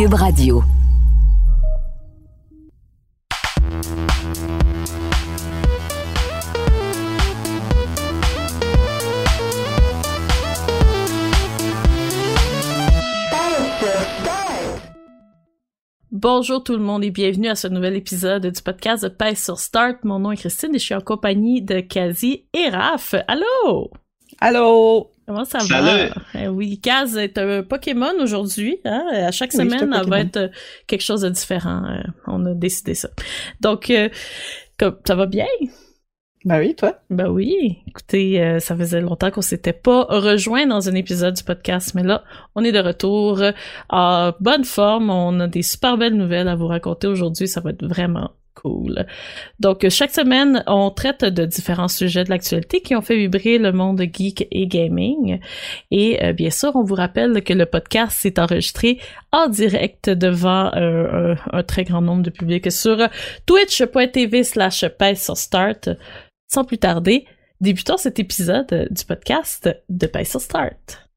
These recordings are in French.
Cube Radio. Bonjour tout le monde et bienvenue à ce nouvel épisode du podcast de Pèse sur Start. Mon nom est Christine et je suis en compagnie de Kazi et Raph. Allô? Allô? Comment ça Salut. va? Eh oui, Kaz est un Pokémon aujourd'hui. Hein? À chaque semaine, elle va être quelque chose de différent. Euh, on a décidé ça. Donc, euh, ça va bien? Ben oui, toi? Ben oui. Écoutez, euh, ça faisait longtemps qu'on s'était pas rejoint dans un épisode du podcast, mais là, on est de retour en bonne forme. On a des super belles nouvelles à vous raconter aujourd'hui. Ça va être vraiment cool. Donc, chaque semaine, on traite de différents sujets de l'actualité qui ont fait vibrer le monde geek et gaming. Et euh, bien sûr, on vous rappelle que le podcast s'est enregistré en direct devant euh, un, très grand nombre de publics sur twitch.tv slash sur start. Sans plus tarder, débutons cet épisode du podcast de Pace Start.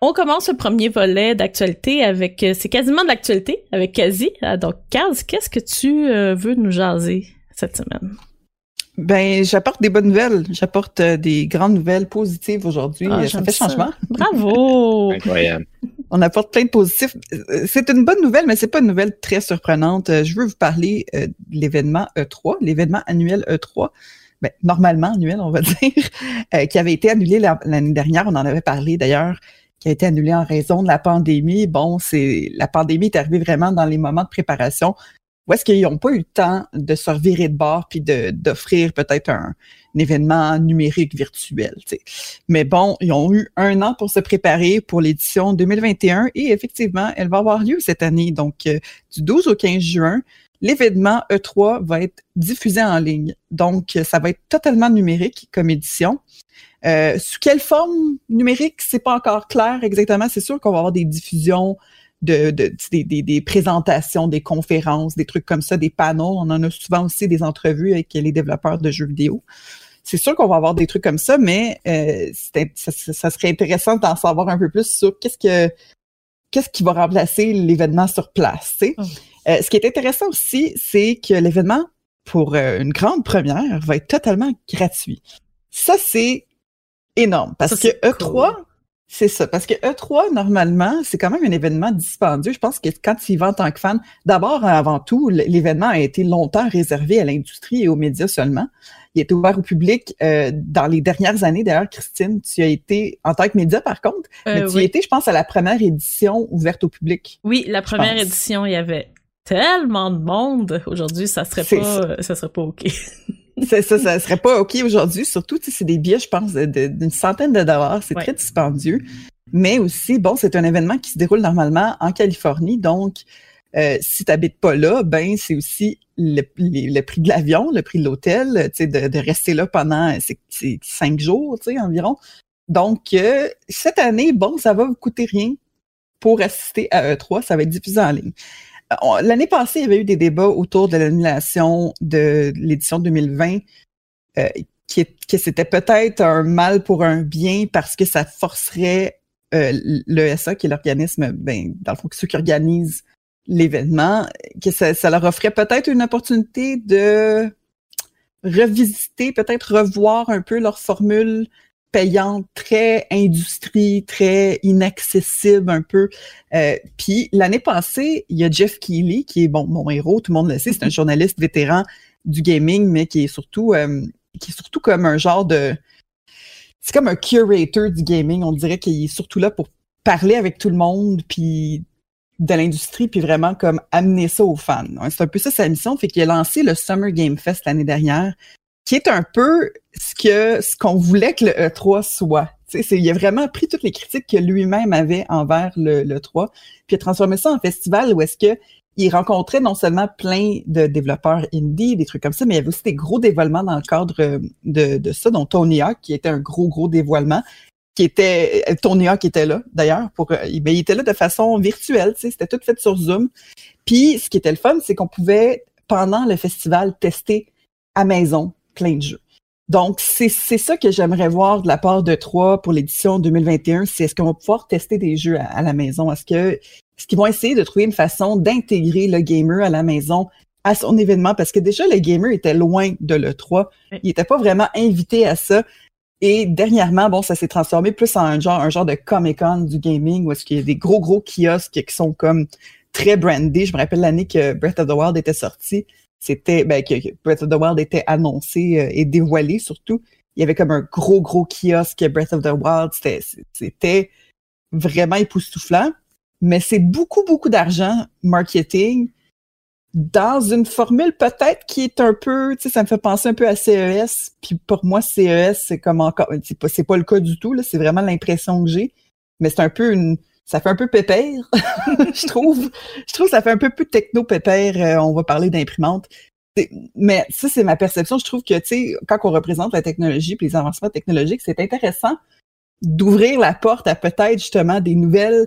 On commence le premier volet d'actualité avec, c'est quasiment de l'actualité avec Kazi. Donc, Kaz, qu'est-ce que tu veux nous jaser cette semaine? Ben, j'apporte des bonnes nouvelles. J'apporte euh, des grandes nouvelles positives aujourd'hui. Ah, ça fait changement. Bravo! Incroyable. On apporte plein de positifs. C'est une bonne nouvelle, mais c'est pas une nouvelle très surprenante. Je veux vous parler euh, de l'événement E3, l'événement annuel E3. Ben, normalement annuel, on va dire, euh, qui avait été annulé l'année dernière. On en avait parlé d'ailleurs, qui a été annulé en raison de la pandémie. Bon, c'est la pandémie est arrivée vraiment dans les moments de préparation où est-ce qu'ils n'ont pas eu le temps de se revirer de bord puis d'offrir peut-être un, événement numérique virtuel. Mais bon, ils ont eu un an pour se préparer pour l'édition 2021 et effectivement, elle va avoir lieu cette année. Donc, euh, du 12 au 15 juin, l'événement E3 va être diffusé en ligne. Donc, ça va être totalement numérique comme édition. Euh, sous quelle forme numérique, c'est pas encore clair exactement. C'est sûr qu'on va avoir des diffusions de, de des, des, des, présentations, des conférences, des trucs comme ça, des panneaux. On en a souvent aussi des entrevues avec les développeurs de jeux vidéo. C'est sûr qu'on va avoir des trucs comme ça, mais euh, ça, ça, serait intéressant d'en savoir un peu plus sur qu'est-ce que qu'est-ce qui va remplacer l'événement sur place. Oh. Euh, ce qui est intéressant aussi, c'est que l'événement, pour euh, une grande première, va être totalement gratuit. Ça, c'est énorme parce ça, que E3, cool. c'est ça. Parce que E3, normalement, c'est quand même un événement dispendieux. Je pense que quand tu y vas en tant que fan, d'abord, avant tout, l'événement a été longtemps réservé à l'industrie et aux médias seulement. Il est ouvert au public euh, dans les dernières années. D'ailleurs, Christine, tu as été en tant que média, par contre, Euh, mais tu oui. y étais, je pense, à la première édition ouverte au public. Oui, la première édition, il y avait tellement de monde. Aujourd'hui, ça serait pas, ça serait pas OK. C'est ça, ça serait pas OK aujourd'hui. Surtout, c'est des billets, je pense, d'une centaine de dollars. C'est Ouais. très dispendieux. Mais aussi, bon, c'est un événement qui se déroule normalement en Californie. Donc, euh, si tu n'habites pas là, ben c'est aussi le, prix de l'avion, le prix de l'hôtel, de, de rester là pendant c'est cinq jours, environ. Donc, euh, cette année, bon, ça va vous coûter rien pour assister à E3. Ça va être diffusé en ligne. L'année passée, il y avait eu des débats autour de l'annulation de l'édition 2020, euh, qui, que c'était peut-être un mal pour un bien parce que ça forcerait euh, l'ESA, qui est l'organisme, ben, dans le fond, ceux qui organisent l'événement, que ça, ça leur offrait peut-être une opportunité de revisiter, peut-être revoir un peu leur formule payante, très industrie, très inaccessible un peu. Euh, Puis l'année passée, il y a Jeff Keighley, qui est bon mon héros, tout le monde le sait, c'est un journaliste vétéran du gaming, mais qui est surtout euh, qui est surtout comme un genre de c'est comme un curator du gaming. On dirait qu'il est surtout là pour parler avec tout le monde, puis de l'industrie puis vraiment comme amener ça aux fans. C'est un peu ça sa mission. Fait qu'il a lancé le Summer Game Fest l'année dernière, qui est un peu ce que ce qu'on voulait que le E3 soit. Il a vraiment pris toutes les critiques que lui-même avait envers le, le 3, puis il a transformé ça en festival où est-ce que il rencontrait non seulement plein de développeurs indie, des trucs comme ça, mais il y avait aussi des gros dévoilements dans le cadre de, de ça, dont Tony Hawk, qui était un gros, gros dévoilement, qui était Tony Hawk était là d'ailleurs pour ben, il était là de façon virtuelle, tu sais, c'était tout fait sur Zoom. Puis ce qui était le fun, c'est qu'on pouvait pendant le festival tester à maison plein de jeux. Donc c'est ça que j'aimerais voir de la part de Trois pour l'édition 2021, c'est est-ce qu'on va pouvoir tester des jeux à, la maison, est-ce que est-ce qu'ils vont essayer de trouver une façon d'intégrer le gamer à la maison à son événement? Parce que déjà le gamer était loin de l'E3, il était pas vraiment invité à ça. Et dernièrement, bon, ça s'est transformé plus en un genre, un genre de Comic-Con du gaming où est-ce qu'il y a des gros, gros kiosques qui sont comme très brandés. Je me rappelle l'année que Breath of the Wild était sorti. C'était, ben, que Breath of the Wild était annoncé euh, et dévoilé surtout. Il y avait comme un gros, gros kiosque Breath of the Wild. C'était, vraiment époustouflant. Mais c'est beaucoup, beaucoup d'argent marketing dans une formule peut-être qui est un peu, tu sais, ça me fait penser un peu à CES. Puis pour moi, CES, c'est comme encore, c'est pas, pas le cas du tout, là, c'est vraiment l'impression que j'ai. Mais c'est un peu une, ça fait un peu pépère, je trouve. Je trouve que ça fait un peu plus techno-pépère. Euh, on va parler d'imprimante. Mais ça, c'est ma perception. Je trouve que, tu sais, quand on représente la technologie et les avancements technologiques, c'est intéressant d'ouvrir la porte à peut-être justement des nouvelles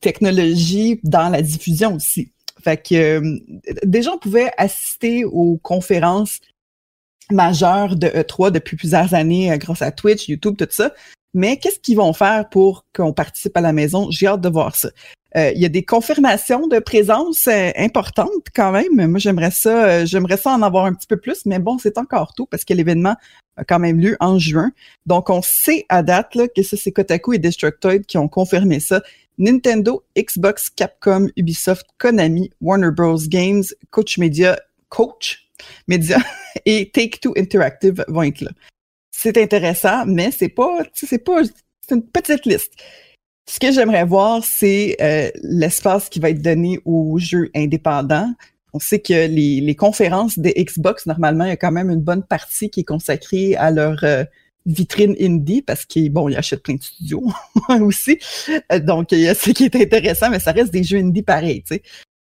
technologies dans la diffusion aussi. Fait que euh, déjà, on pouvait assister aux conférences majeures de E3 depuis plusieurs années euh, grâce à Twitch, YouTube, tout ça. Mais qu'est-ce qu'ils vont faire pour qu'on participe à la maison? J'ai hâte de voir ça. Euh, il y a des confirmations de présence importantes quand même. Moi, j'aimerais ça, j'aimerais ça en avoir un petit peu plus, mais bon, c'est encore tôt parce que l'événement a quand même lieu en juin. Donc, on sait à date là, que ça, c'est Kotaku et Destructoid qui ont confirmé ça. Nintendo, Xbox, Capcom, Ubisoft, Konami, Warner Bros. Games, Coach Media, Coach Media et Take-Two Interactive vont être là. C'est intéressant, mais c'est pas, c'est pas, c'est une petite liste. Ce que j'aimerais voir, c'est euh, l'espace qui va être donné aux jeux indépendants. On sait que les, les conférences des Xbox, normalement, il y a quand même une bonne partie qui est consacrée à leur euh, vitrine indie parce qu'ils bon, ils achètent plein de studios aussi. Euh, donc, il y a ce qui est intéressant, mais ça reste des jeux indie pareils, tu sais.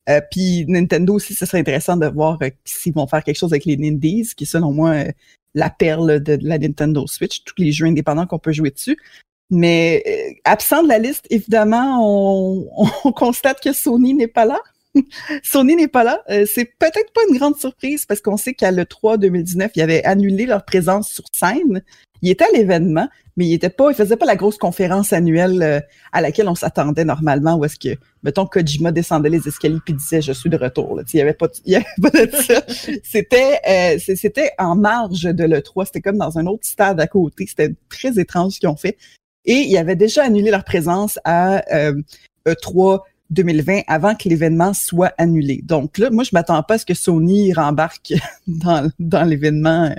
Euh, puis Nintendo aussi, ce serait intéressant de voir euh, s'ils vont faire quelque chose avec les Nindies, qui selon moi la perle de, la Nintendo Switch, tous les jeux indépendants qu'on peut jouer dessus. Mais absent de la liste, évidemment, on, on constate que Sony n'est pas là. Sony n'est pas là. c'est peut-être pas une grande surprise parce qu'on sait qu'à l'E3 2019, ils avaient annulé leur présence sur scène il était à l'événement, mais il était pas, il faisait pas la grosse conférence annuelle euh, à laquelle on s'attendait normalement, où est-ce que, mettons, Kojima descendait les escaliers puis disait je suis de retour. Il y avait pas, c'était, euh, c'était en marge de l'E3. C'était comme dans un autre stade à côté. C'était très étrange ce qu'ils ont fait. Et ils avaient déjà annulé leur présence à euh, E3 2020 avant que l'événement soit annulé. Donc là, moi, je m'attends pas à ce que Sony rembarque dans, dans l'événement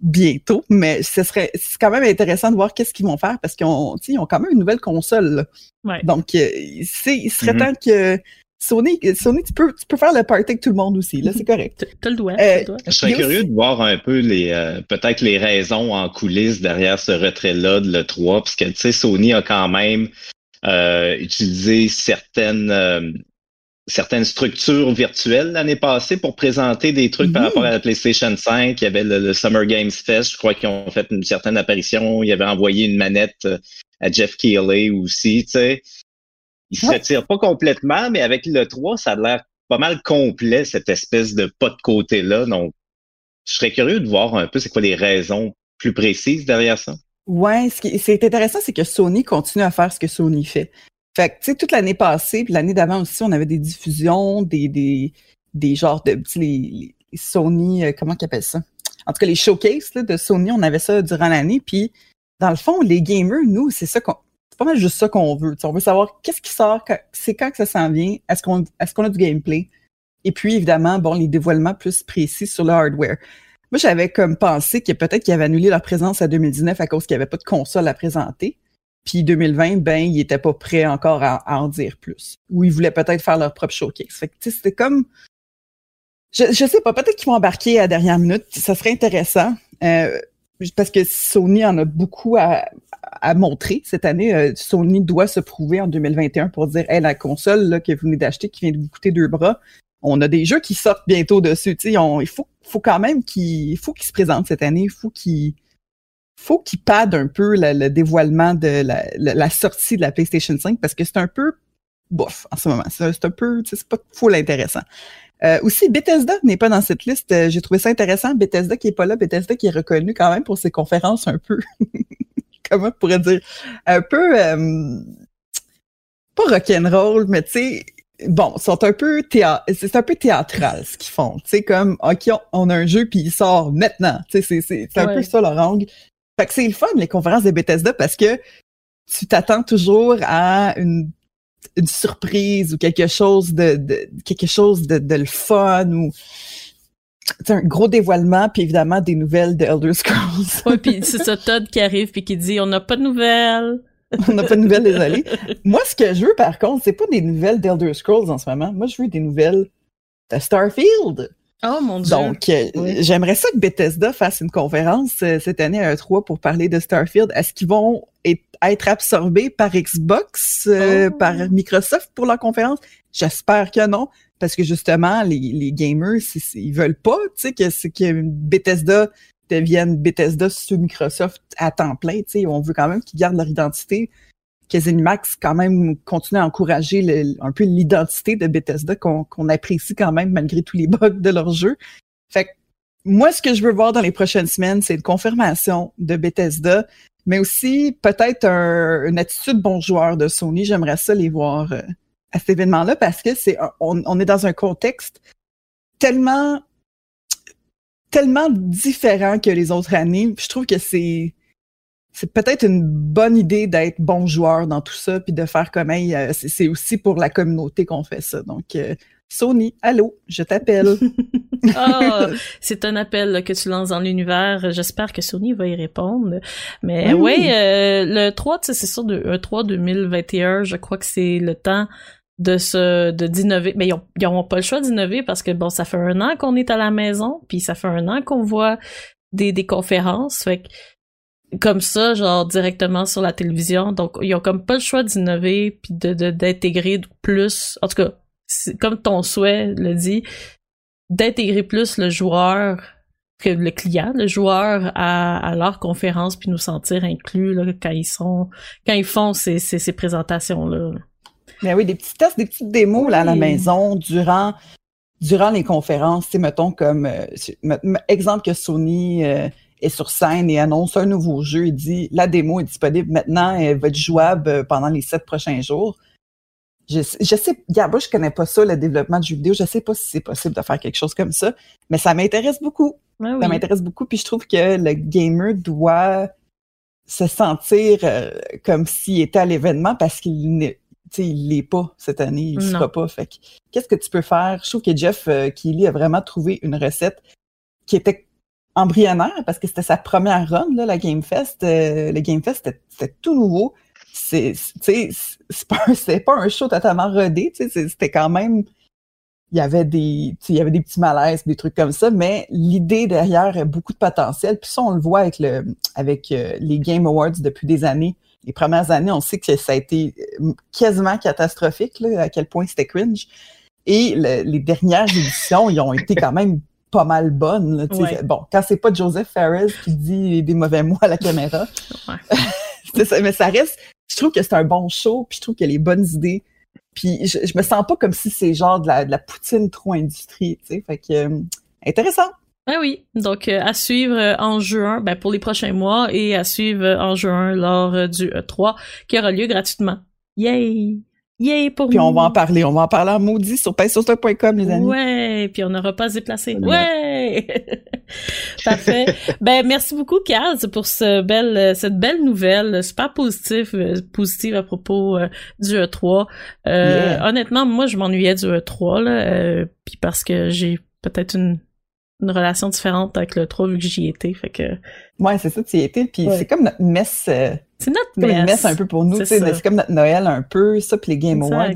bientôt, mais ce serait c'est quand même intéressant de voir qu'est-ce qu'ils vont faire parce qu'ils ont, ils ont quand même une nouvelle console. Donc, euh, c'est, il serait mm-hmm. temps que Sony, Sony, tu peux, tu peux faire le party avec tout le monde aussi. Là, c'est correct. T'as le doigt. Euh, je serais curieux de voir un peu les, euh, peut-être les raisons en coulisses derrière ce retrait-là de l'E3, parce que tu sais, Sony a quand même utilisé certaines certaines structures virtuelles l'année passée pour présenter des trucs par rapport à la PlayStation 5. Il y avait le, Summer Games Fest, je crois qu'ils ont fait une certaine apparition. Il avait envoyé une manette euh, à Jeff Keighley aussi, tu sais. Il se retire pas complètement, mais avec le 3, ça a l'air pas mal complet, cette espèce de pas de côté-là. Donc, je serais curieux de voir un peu c'est quoi les raisons plus précises derrière ça. Ouais, ce qui est intéressant, c'est que Sony continue à faire ce que Sony fait. Fait que, tu sais, toute l'année passée, puis l'année d'avant aussi, on avait des diffusions, des, des, des genres de, les, les Sony, euh, comment qu'ils appellent ça? En tout cas, les showcases là, de Sony, on avait ça durant l'année. Puis, dans le fond, les gamers, nous, c'est ça qu'on, c'est pas mal juste ça qu'on veut. on veut savoir qu'est-ce qui sort, c'est quand que ça s'en vient, est-ce qu'on, est-ce qu'on a du gameplay? Et puis, évidemment, bon, les dévoilements plus précis sur le hardware. Moi, j'avais comme pensé que peut-être qu'ils avaient annulé leur présence à 2019 à cause qu'il n'y avait pas de console à présenter. Puis 2020, ben, ils étaient pas prêts encore à, en dire plus. Ou ils voulaient peut-être faire leur propre showcase. Fait que, c'était comme... Je, je sais pas, peut-être qu'ils vont embarquer à la dernière minute. Ça serait intéressant. Euh, parce que Sony en a beaucoup à, à montrer cette année. Euh, Sony doit se prouver en 2021 pour dire hey, la console là, que vous venez d'acheter qui vient de vous coûter deux bras, on a des jeux qui sortent bientôt dessus. il faut, faut quand même qu'ils se présentent cette année. Il faut qu'ils faut qu'ils padent un peu le dévoilement de la, sortie de la PlayStation 5 parce que c'est un peu bof en ce moment. C'est un peu, c'est pas full intéressant. Euh, aussi, Bethesda n'est pas dans cette liste. Euh, j'ai trouvé ça intéressant. Bethesda qui est pas là, Bethesda qui est reconnu quand même pour ses conférences un peu, comment on pourrait dire, un peu, euh, pas rock'n'roll, mais tu sais, bon, sont un peu c'est un peu théâtral ce qu'ils font. Tu sais, comme, OK, on, a un jeu puis il sort maintenant. Tu sais, c'est un peu ça leur angle. Fait que c'est le fun, les conférences de Bethesda, parce que tu t'attends toujours à une une surprise ou quelque chose de, quelque chose de, le fun ou un gros dévoilement puis évidemment des nouvelles de Elder Scrolls. oui, puis c'est ça Todd qui arrive puis qui dit on n'a pas de nouvelles. on n'a pas de nouvelles, désolé. Moi, ce que je veux, par contre, c'est pas des nouvelles d'Elder Scrolls en ce moment. Moi, je veux des nouvelles de Starfield. Oh mon dieu. Donc, euh, j'aimerais ça que Bethesda fasse une conférence euh, cette année à E3 pour parler de Starfield. Est-ce qu'ils vont être absorbés par Xbox, euh, oh. par Microsoft pour la conférence? J'espère que non, parce que justement, les, les gamers, ils veulent pas, tu sais, que, que Bethesda devienne Bethesda sous Microsoft à temps plein, tu sais. On veut quand même qu'ils gardent leur identité que Zenimax quand même continue à encourager un peu l'identité de Bethesda qu'on apprécie quand même malgré tous les bugs de leur jeu. Fait que moi, ce que je veux voir dans les prochaines semaines, c'est une confirmation de Bethesda, mais aussi peut-être une attitude bon joueur de Sony. J'aimerais ça les voir euh, à cet événement-là parce que c'est on, on est dans un contexte tellement tellement différent que les autres années. Je trouve que c'est c'est peut-être une bonne idée d'être bon joueur dans tout ça, puis de faire comme hey, euh, c'est aussi pour la communauté qu'on fait ça. Donc, euh, Sony, allô, je t'appelle. oh, c'est un appel que tu lances dans l'univers. J'espère que Sony va y répondre. Mais oui, euh, le 3, c'est sûr, de, un 3 2021, je crois que c'est le temps de se de d'innover mais ils ont, ils ont pas le choix d'innover parce que bon ça fait un an qu'on est à la maison puis ça fait un an qu'on voit des, des conférences fait que comme ça, genre directement sur la télévision. Donc, ils ont comme pas le choix d'innover puis de d'intégrer plus. En tout cas, comme ton souhait le dit, d'intégrer plus le joueur que le client, le joueur à, à leur conférence puis nous sentir inclus là, quand ils sont quand ils font ces, ces, ces présentations là. Mais oui, des petits tests, des petites démos là à la maison durant durant les conférences, tu mettons comme euh, exemple que Sony euh, est sur scène et annonce un nouveau jeu et dit la démo est disponible maintenant, elle va être jouable euh, pendant les sept prochains jours. Je, je sais, moi, je connais pas ça, le développement de jeux vidéo. Je sais pas si c'est possible de faire quelque chose comme ça, mais ça m'intéresse beaucoup. Ah ça m'intéresse beaucoup, puis je trouve que le gamer doit se sentir euh, comme s'il était à l'événement parce qu'il n'est il l'est pas cette année, il sera pas. Fait qu'est-ce que tu peux faire? Je trouve que Jeff euh, Keighley a vraiment trouvé une recette qui était embryonnaire parce que c'était sa première run, là, la Game Fest. Euh, le Game Fest, c'était tout nouveau. C'est pas, pas un show totalement rodé, c'était quand même. Il y avait des, il y avait des petits malaises, des trucs comme ça, mais l'idée derrière a beaucoup de potentiel. Puis ça, on le voit avec le, avec euh, les Game Awards depuis des années. Les premières années, on sait que ça a été euh, quasiment catastrophique, là, à quel point c'était cringe. Et les dernières éditions, ils ont été quand même pas mal bonne. Bon, quand c'est pas Joseph Ferris qui dit des mauvais mots à la caméra, ça, mais ça reste. Je trouve que c'est un bon show, puis je trouve qu'il y a les bonnes idées. Puis je, me sens pas comme si c'est genre de la, de la poutine trop industrie, tu sais. Fait que euh, intéressant. Ah oui, donc euh, à suivre euh, en juin, ben pour les prochains mois et à suivre en juin lors du E3 qui aura lieu gratuitement. Yay! Yay pour Puis on va en parler, on va en parler en maudit sur painsurtoi.com, les amis. Ouais, puis on n'aura pas à se déplacer. Ouais! Parfait. ben, merci beaucoup, Kaz, pour ce belle, cette belle nouvelle, super positive, euh, positive à propos euh, du E3. Euh, Honnêtement, moi, je m'ennuyais du E3, là, euh, puis parce que j'ai peut-être une une relation différente avec le 3 vu que j'y étais. Fait que. Ouais, c'est ça, tu y étais. Puis c'est comme notre messe. Euh, c'est notre messe. une messe un peu pour nous. C'est comme notre Noël un peu, ça, puis les Game Awards.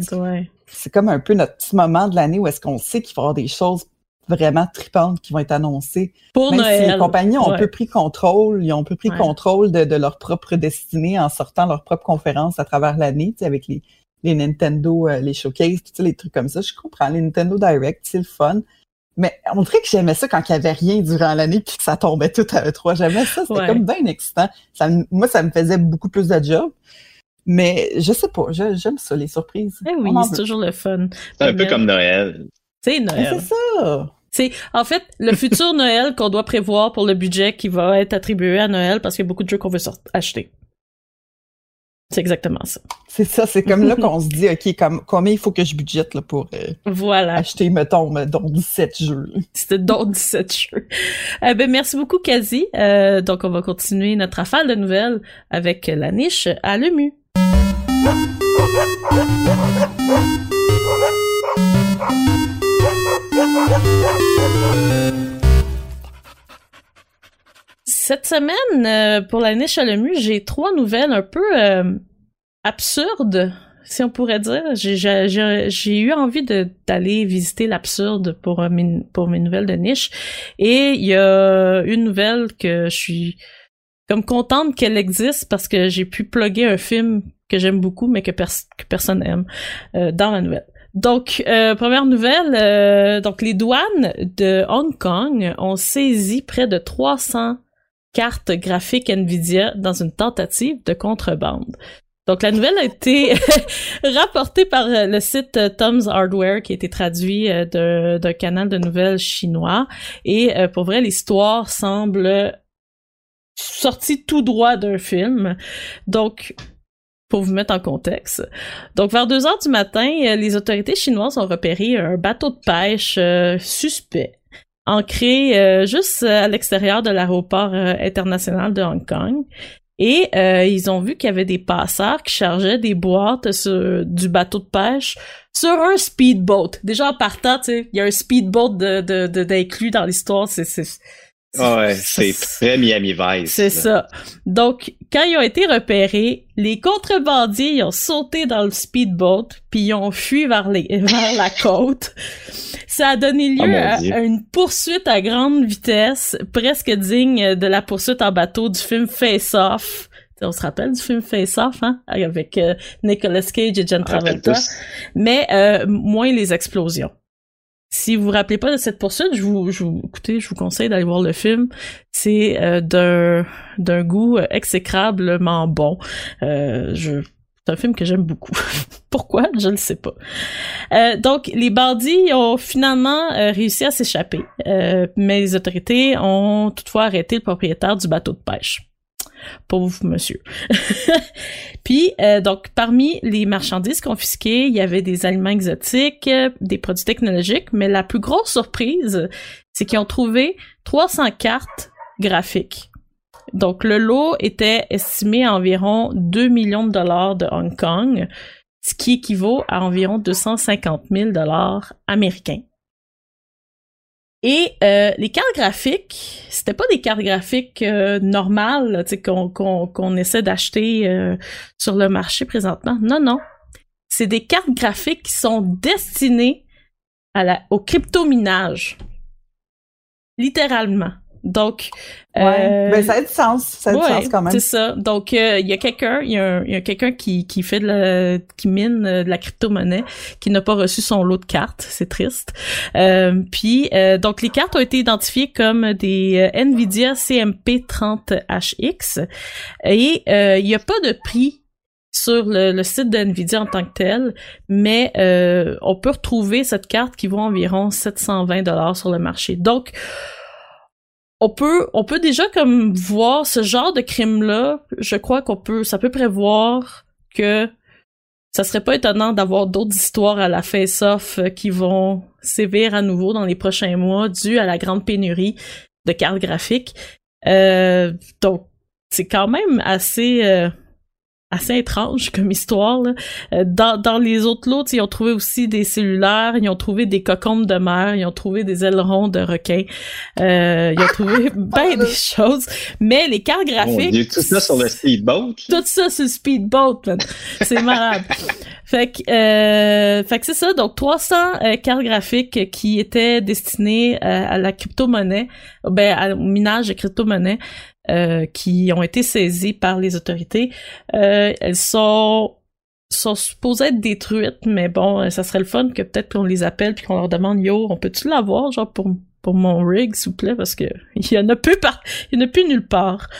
C'est comme un peu notre petit moment de l'année où est-ce qu'on sait qu'il va y avoir des choses vraiment tripantes qui vont être annoncées. Pour Même Noël. Si les compagnies ont un peu pris contrôle, ils ont un peu pris contrôle de, leur propre destinée en sortant leur propre conférence à travers l'année, avec les, les Nintendo, euh, les showcases, les trucs comme ça. Je comprends, les Nintendo Direct, c'est le fun. Mais on dirait que j'aimais ça quand il n'y avait rien durant l'année puis que ça tombait tout à E3. J'aimais ça, c'était comme bien excitant. Ça, moi, ça me faisait beaucoup plus de job. Mais je sais pas, j'aime ça, les surprises. Eh oui, c'est toujours le fun. C'est un peu comme Noël. C'est Noël. C'est ça. C'est en fait le futur Noël qu'on doit prévoir pour le budget qui va être attribué à Noël parce qu'il y a beaucoup de jeux qu'on veut acheter. C'est exactement ça. C'est ça, c'est comme là qu'on se dit, OK, comme, combien il faut que je budgète là, pour euh, voilà. acheter, mettons, dont 17 jeux. C'était dont 17 jeux. Eh ben, merci beaucoup, Kazi. Euh, donc, on va continuer notre affaire de nouvelles avec la niche à l'EMU. Cette semaine, euh, pour la niche à l'EMU, j'ai trois nouvelles un peu euh, absurdes, si on pourrait dire. J'ai eu envie d'aller visiter l'absurde pour, euh, mes, pour mes nouvelles de niche. Et il y a une nouvelle que je suis comme contente qu'elle existe parce que j'ai pu plugger un film que j'aime beaucoup mais que, personne aime dans la nouvelle. Donc, première nouvelle, donc les douanes de Hong Kong ont saisi près de 300 carte graphique Nvidia dans une tentative de contrebande. Donc la nouvelle a été rapportée par euh, le site euh, Tom's Hardware qui a été traduit euh, d'un canal de nouvelles chinois et pour vrai l'histoire semble sortie tout droit d'un film. Donc pour vous mettre en contexte. Donc, vers 2 heures du matin, les autorités chinoises ont repéré un bateau de pêche suspect ancré euh, juste euh, à l'extérieur de l'aéroport euh, international de Hong Kong. Et ils ont vu qu'il y avait des passeurs qui chargeaient des boîtes sur, du bateau de pêche sur un speedboat. Déjà en partant, tu sais, il y a un speedboat de, dans l'histoire. C'est, c'est, ouais, c'est très Miami Vice. C'est ça. Donc, quand ils ont été repérés, les contrebandiers ils ont sauté dans le speedboat, puis ils ont fui vers, les, vers la côte. Ça a donné lieu oh à, une poursuite à grande vitesse, presque digne de la poursuite en bateau du film Face Off. On se rappelle du film Face Off, hein, avec euh, Nicolas Cage et Jen Travolta, mais euh, moins les explosions. Si vous vous rappelez pas de cette poursuite, je vous, écoutez, je vous conseille d'aller voir le film. C'est euh, d'un d'un goût exécrablement bon. Euh, je c'est un film que j'aime beaucoup. Pourquoi? Je ne sais pas. Euh, donc, les bandits ont finalement réussi à s'échapper, mais les autorités ont toutefois arrêté le propriétaire du bateau de pêche vous, monsieur. Puis, euh, donc, parmi les marchandises confisquées, il y avait des aliments exotiques, des produits technologiques, mais la plus grosse surprise, c'est qu'ils ont trouvé 300 cartes graphiques. Donc, le lot était estimé à environ 2 millions de dollars de Hong Kong, ce qui équivaut à environ 250 000 dollars américains. Et euh, les cartes graphiques, c'était pas des cartes graphiques euh, normales qu'on essaie d'acheter euh, sur le marché présentement. Non, non. C'est des cartes graphiques qui sont destinées au crypto-minage. Littéralement. Donc, ouais. ben, ça a du sens, ça a du sens quand même. C'est ça. Donc, euh, il y a quelqu'un, il y a, quelqu'un qui, qui fait de la, qui mine euh, de la crypto-monnaie, qui n'a pas reçu son lot de cartes. C'est triste. Euh, puis, donc les cartes ont été identifiées comme des Nvidia CMP30HX et il n'y a pas de prix sur le, le, site de Nvidia en tant que tel, mais on peut retrouver cette carte qui vaut environ 720 dollars sur le marché. Donc on peut on peut déjà comme voir ce genre de crime là je crois qu'on peut ça peut prévoir que ça serait pas étonnant d'avoir d'autres histoires à la face-off euh, qui vont sévir à nouveau dans les prochains mois dû à la grande pénurie de cartes graphiques. Euh, donc c'est quand même assez euh, assez étrange comme histoire. Là. Euh, dans, dans les autres lots, ils ont trouvé aussi des cellulaires, ils ont trouvé des cocombes de mer, ils ont trouvé des ailerons de requin, euh, ils ont trouvé bien des choses. Mais les cartes graphiques... tout ça sur le speedboat? Tout ça sur le speedboat, C'est malade. fait que, euh, fait que c'est ça. Donc, 300 euh, cartes graphiques qui étaient destinées à la crypto-monnaie, ben, au minage de crypto-monnaie. Euh, qui ont été saisies par les autorités. Euh, elles sont sont supposées être détruites, mais bon, ça serait le fun que peut-être qu'on les appelle puis qu'on leur demande yo, on peut-tu l'avoir genre pour pour mon rig s'il vous plaît parce que il y en a plus par il y en a plus nulle part.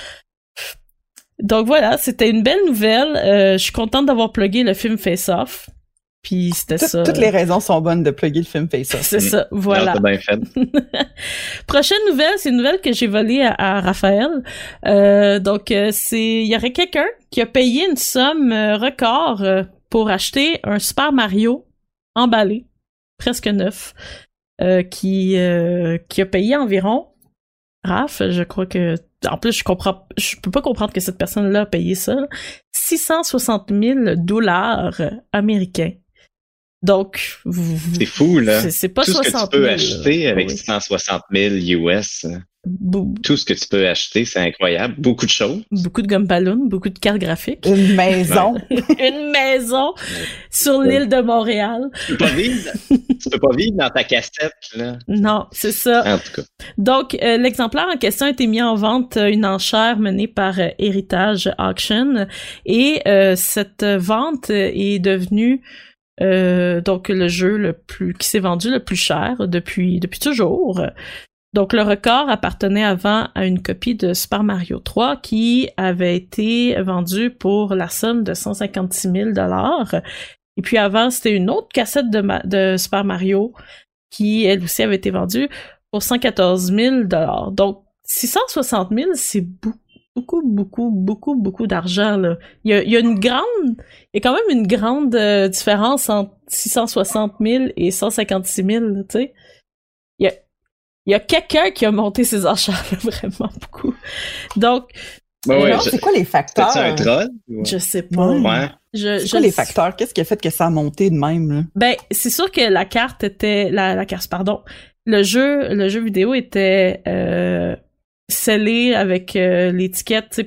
Donc voilà, c'était une belle nouvelle. Euh, je suis contente d'avoir plugué le film Face Off. Puis c'était ça. Toutes les raisons sont bonnes de plugger le film Face Off. C'est ça, voilà. bien fait. Prochaine nouvelle, c'est une nouvelle que j'ai volée à, Raphaël. Euh, donc, euh, c'est il y aurait quelqu'un qui a payé une somme euh, record euh, pour acheter un Super Mario emballé, presque neuf, qui qui a payé environ. Raph, je crois que en plus, je comprends, je peux pas comprendre que cette personne-là a payé ça. 660 000 dollars américains. Donc, c'est fou là. C'est pas tout ce que tu peux acheter avec 160 000 US. Tout ce que tu peux acheter, c'est incroyable. Beaucoup de choses. Beaucoup de ballon, beaucoup de cartes graphiques. Une maison. Une maison sur l'île de Montréal. Tu peux pas vivre, tu peux pas vivre dans ta cassette, là. Non, c'est ça. En tout cas. Donc, euh, l'exemplaire en question a été mis en vente, euh, une enchère menée par euh, Heritage Auction. Et cette vente est devenue euh, donc le jeu le plus qui s'est vendu le plus cher depuis depuis toujours. Donc le record appartenait avant à une copie de Super Mario 3 qui avait été vendue pour la somme de 156 000 dollars. Et puis avant c'était une autre cassette de, Super Mario qui elle aussi avait été vendue pour 114 000 dollars. Donc 660 000 c'est beaucoup beaucoup, beaucoup, beaucoup, beaucoup d'argent. Là. Il, y a, il y a une grande, il y a quand même une grande euh, différence entre 660 000 et 156 000, tu sais. Il y a, quelqu'un qui a monté ces enchères vraiment beaucoup. Donc, ouais, c'est quoi les facteurs? C'est un troll? Je sais pas. Ouais. c'est quoi les facteurs? Qu'est-ce qui a fait que ça a monté de même? Là? Ben, c'est sûr que la carte était, la, la carte, pardon, le jeu, le jeu vidéo était euh, scellé avec euh, l'étiquette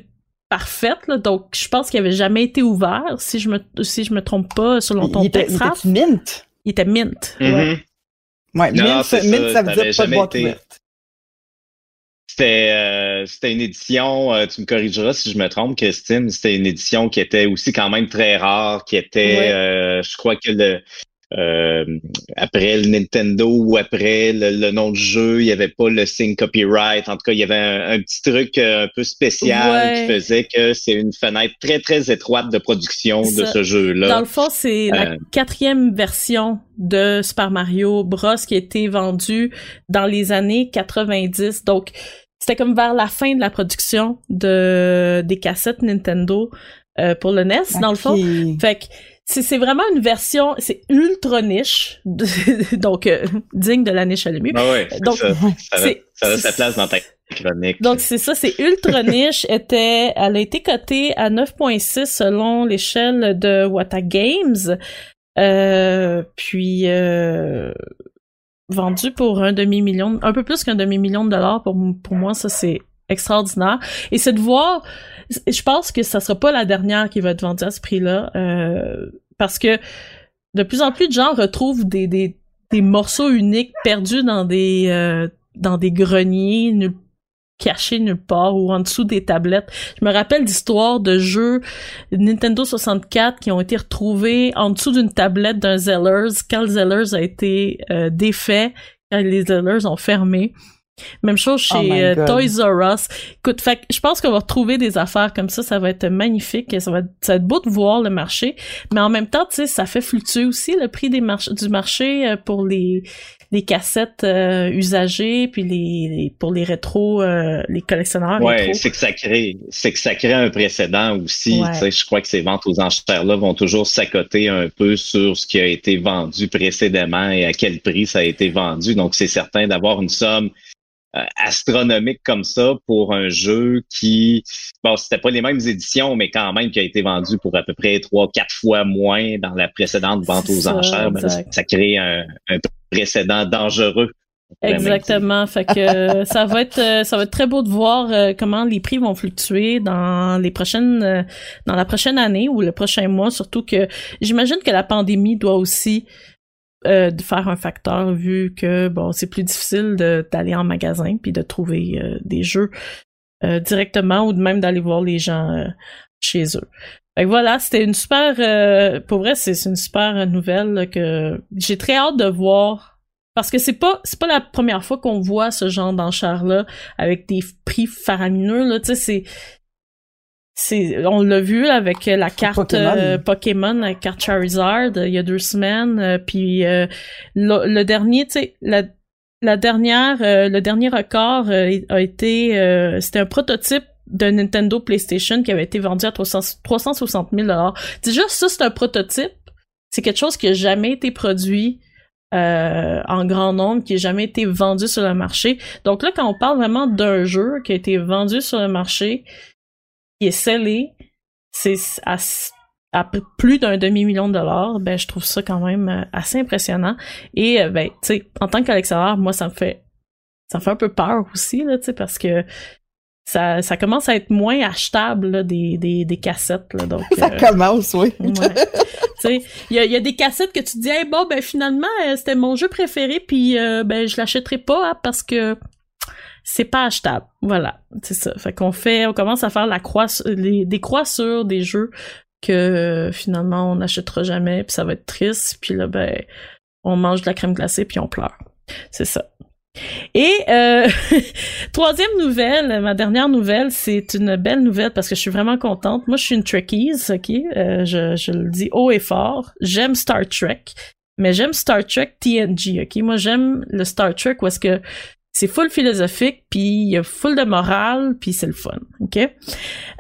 parfaite. Là. Donc, je pense qu'il avait jamais été ouvert, si je me si je me trompe pas, selon ton il texte. Était, il était mint. Il était mint. Mm-hmm. Ouais. Ouais, mint, ça, mint, ça veut dire pas de boîte été... ouverte. C'était euh, c'était une édition, euh, tu me corrigeras si je me trompe, Christine, c'était une édition qui était aussi quand même très rare, qui était, Ouais. euh, je crois que le euh, après le Nintendo ou après le, le nom du jeu, il n'y avait pas le signe copyright. En tout cas, il y avait un, un petit truc euh, un peu spécial Ouais. qui faisait que c'est une fenêtre très, très étroite de production de ce jeu-là. Dans le fond, c'est la Euh. quatrième version de Super Mario Bros qui a été vendue dans les années 90. Donc, c'était comme vers la fin de la production de des cassettes Nintendo euh, pour le NES, dans le fond. Fait que c'est c'est vraiment une version, c'est ultra niche, donc euh, digne de la niche à l'EMU. Ah ouais, Donc, ça, ça, a, c'est- ça a sa place dans ta chronique. Donc c'est ça, c'est ultra niche. Était, elle a été cotée à 9.6 selon l'échelle de Wata Games. Euh, puis euh, vendu pour un demi million, un peu plus qu'un demi million de dollars pour pour moi, ça c'est extraordinaire. Et c'est de voir, je pense que ça sera pas la dernière qui va être vendue à ce prix-là, euh, parce que de plus en plus de gens retrouvent des des, des morceaux uniques perdus dans des euh, dans des greniers cachés nulle part ou en dessous des tablettes. Je me rappelle d'histoires de jeux Nintendo 64 qui ont été retrouvés en dessous d'une tablette d'un Zellers quand le Zellers a été euh, défait, quand les Zellers ont fermé. Même chose Oh chez euh. Toys R Us. Écoute, fait que je pense qu'on va retrouver des affaires comme ça, ça va être magnifique, ça va être, ça va être beau de voir le marché, mais en même temps, tu sais, ça fait fluctuer aussi le prix des march- du marché euh, pour les les cassettes euh, usagées puis les, les- pour les rétros euh, les collectionneurs Ouais, c'est que ça crée, c'est que ça crée un précédent aussi. Ouais. Tu sais, je crois que ces ventes aux enchères-là vont toujours s'accoter un peu sur ce qui a été vendu précédemment et à quel prix ça a été vendu. Donc, c'est certain d'avoir une somme astronomique comme ça pour un jeu qui, bon, c'était pas les mêmes éditions, mais quand même qui a été vendu pour à peu près trois, quatre fois moins dans la précédente vente aux enchères. Ben, ça crée un, un précédent dangereux Exactement. Fait que ça va être ça va être très beau de voir comment les prix vont fluctuer dans les prochaines dans la prochaine année ou le prochain mois. Surtout que j'imagine que la pandémie doit aussi euh, de faire un facteur vu que bon c'est plus difficile d'aller en magasin puis de trouver euh, des jeux euh, directement ou même d'aller voir les gens chez eux. Fait que voilà, c'était une super pour vrai c'est une super nouvelle que j'ai très hâte de voir parce que c'est pas c'est pas la première fois qu'on voit ce genre d'enchère là avec des prix faramineux là, tu sais c'est c'est on l'a vu avec la carte euh, Pokémon, la carte Charizard il y a deux semaines euh, puis euh, le, dernier tu sais la, la dernière le dernier record a été c'était un prototype de Nintendo PlayStation qui avait été vendu à 300, 360 000 déjà ça c'est un prototype. C'est quelque chose qui a jamais été produit en grand nombre, qui a jamais été vendu sur le marché. Donc là, quand on parle vraiment d'un jeu qui a été vendu sur le marché, qui est scellé, c'est à, plus d'un demi-million de dollars, ben je trouve ça quand même euh, assez impressionnant. Et euh, ben, tu sais, en tant qu'Alexandre, moi ça me fait ça me fait un peu peur aussi, là, tu sais, parce que ça, ça commence à être moins achetable là, des, des, des cassettes. Là, donc, ça euh, commence, oui. il y a, y a des cassettes que tu dis hey, bon ben finalement c'était mon jeu préféré puis ben je l'achèterai pas hein, parce que c'est pas achetable. Voilà, c'est ça. Fait qu'on fait, on commence à faire la croix, les, des croix sur des jeux que finalement on n'achètera jamais, puis ça va être triste, puis là ben on mange de la crème glacée puis on pleure. C'est ça. Et euh, troisième nouvelle, ma dernière nouvelle, c'est une belle nouvelle parce que je suis vraiment contente. Moi, je suis une Trekkies, ok? Euh, je, je le dis haut et fort. J'aime Star Trek, mais j'aime Star Trek TNG, ok? Moi, j'aime le Star Trek où est-ce que c'est full philosophique, puis il y a full de morale, puis c'est le fun, ok?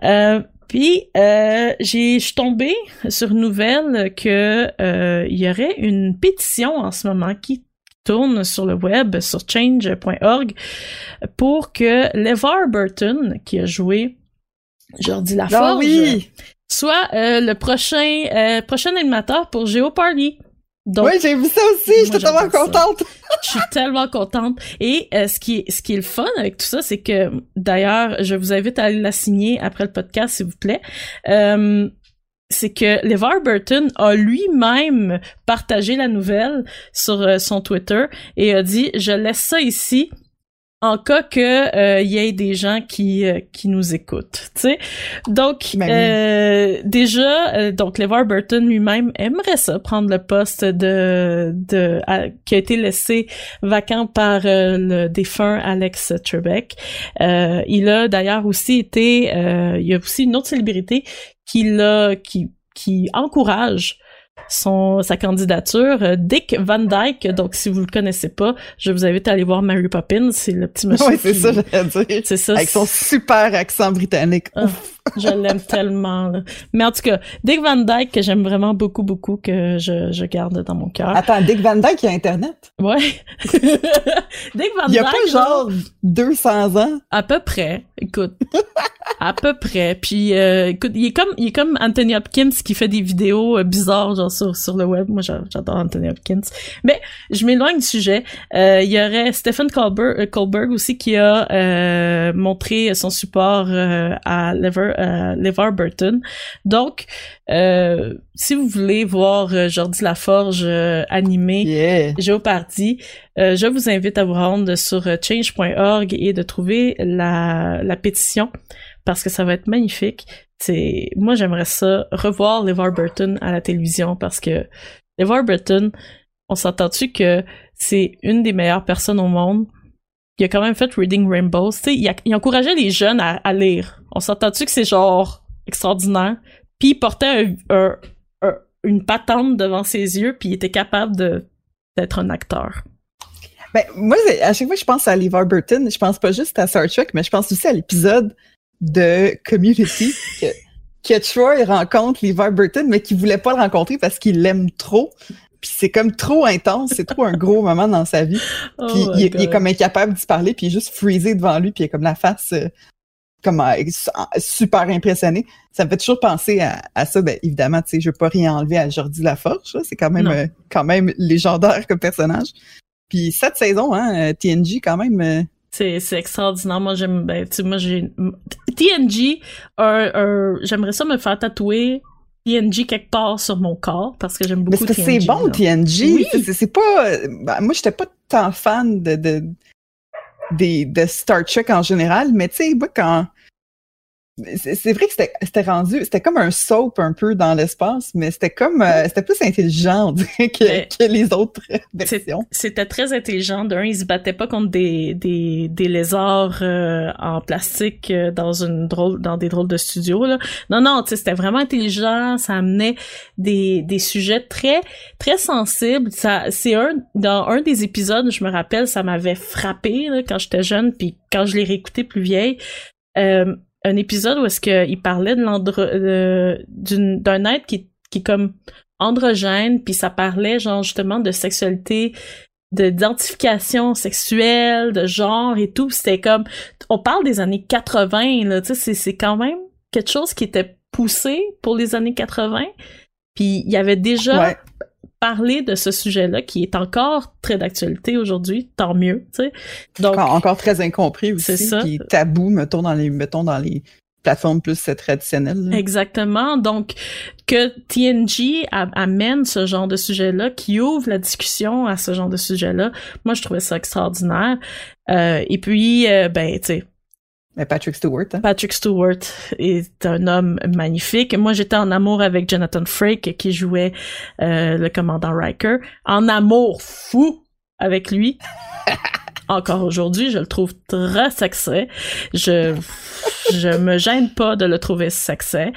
Euh, puis euh, j'ai je suis tombée sur une nouvelle que euh, il y aurait une pétition en ce moment qui tourne sur le web sur change.org pour que LeVar Burton qui a joué Jordi Laforge ah oui! soit le prochain prochain animateur pour Geopardy oui, j'ai vu ça aussi, j'étais tellement contente. je suis tellement contente. Et euh, ce qui est ce qui est le fun avec tout ça, c'est que d'ailleurs, je vous invite à aller la signer après le podcast, s'il vous plaît. Euh, c'est que LeVar Burton a lui-même partagé la nouvelle sur euh, son Twitter et a dit je laisse ça ici en cas que euh, y ait des gens qui euh, qui nous écoutent, tu sais. Donc ben euh, déjà euh, donc LeVar Burton lui-même aimerait ça prendre le poste de de qui a été laissé vacant par le défunt Alex Trebek. il a d'ailleurs aussi été il y a aussi une autre célébrité qui l'a qui qui encourage son sa candidature. Euh, Dick Van Dyke, donc si vous le connaissez pas, je vous invite à aller voir Mary Poppins, c'est le petit monsieur. Oui, c'est ça, j'allais dire. C'est ça. Avec son super accent britannique. Ah, je l'aime tellement. Mais en tout cas, Dick Van Dyke que j'aime vraiment beaucoup, beaucoup, que je, je garde dans mon cœur. Attends, Dick Van Dyke il a Internet? Ouais. Dick Van Dyke. Il a pas genre 200 ans? À peu près. Écoute. à peu près. Puis, euh, écoute, il est comme, il est comme Anthony Hopkins qui fait des vidéos euh, bizarres, genre sur, sur le web. Moi, j'adore Anthony Hopkins. Mais, je m'éloigne du sujet. Euh, il y aurait Stephen Colbert, Colberg aussi qui a montré son support à Lever, Levar Burton. Donc, si vous voulez voir Jordi Laforge animé yeah. Géopardy, je vous invite à vous rendre sur change.org et de trouver la, la pétition parce que ça va être magnifique. C'est moi j'aimerais ça revoir LeVar Burton à la télévision parce que LeVar Burton, on s'entend-tu que c'est une des meilleures personnes au monde? Il a quand même fait Reading Rainbows, tu sais, il, encourageait les jeunes à, lire. On s'entend-tu que c'est genre extraordinaire? Puis il portait une patente devant ses yeux, puis il était capable d'être un acteur. Ben, moi, à chaque fois que je pense à LeVar Burton, je pense pas juste à Star Trek, mais je pense aussi à l'épisode de Community que, Troy rencontre Levi Burton, mais qui voulait pas le rencontrer parce qu'il l'aime trop. Puis c'est comme trop intense, c'est trop un gros moment dans sa vie. Oh Puis il, est- il est God. comme incapable d'y parler, puis il est juste freezé devant lui, puis il est comme la face euh, comme euh, super impressionné. Ça me fait toujours penser à, à ça. Ben, évidemment, tu sais, je veux pas rien enlever à Jordi Laforge. C'est quand même euh, quand même légendaire comme personnage. Puis cette saison, hein, euh, TNG quand même. euh, C'est, c'est extraordinaire. Moi, j'aime, ben, tu moi, j'ai, TNG, j'aimerais ça me faire tatouer TNG quelque part sur mon corps parce que j'aime beaucoup parce que c'est bon. TNG. Oui. C'est- pas. ben, moi, j'étais pas tant fan de, de, de Star Trek en général, mais tu sais, moi, quand. C'est vrai que c'était rendu. C'était comme un soap un peu dans l'espace, mais c'était comme. euh, c'était plus intelligent, on dirait, que, que les autres versions. C'était très intelligent. D'un, ils se battaient pas contre des, des, des lézards euh, en plastique euh, dans une drôle dans des drôles de studios. Là. Non, non, tu sais, c'était vraiment intelligent. Ça amenait des, des sujets très très sensibles. Ça, c'est un dans un des épisodes, je me rappelle, ça m'avait frappé là, quand j'étais jeune, puis quand je l'ai réécouté plus vieille. Euh, un épisode où est-ce qu'il parlait d'un être qui, qui est comme androgène, puis ça parlait genre justement de sexualité, de d'identification sexuelle, de genre et tout. C'était comme, on parle des années 80 là, tu sais, c'est quand même quelque chose qui était poussé pour les années 80. Puis il y avait déjà. Parlé de ce sujet-là qui est encore très d'actualité aujourd'hui, tant mieux, tu sais. Donc Encore, encore très incompris aussi. C'est ça. Puis tabou, mettons, dans les, mettons, dans les plateformes plus traditionnelles. là. Exactement. Donc, que TNG amène ce genre de sujet-là, qui ouvre la discussion à ce genre de sujet-là, moi, je trouvais ça extraordinaire. Euh, et puis, euh, ben, tu sais, Mais Patrick Stewart, hein. Patrick Stewart est un homme magnifique. Moi, j'étais en amour avec Jonathan Frakes, qui jouait euh, le commandant Riker. En amour fou avec lui. Encore aujourd'hui, je le trouve très sexy. Je je me gêne pas de le trouver sexy.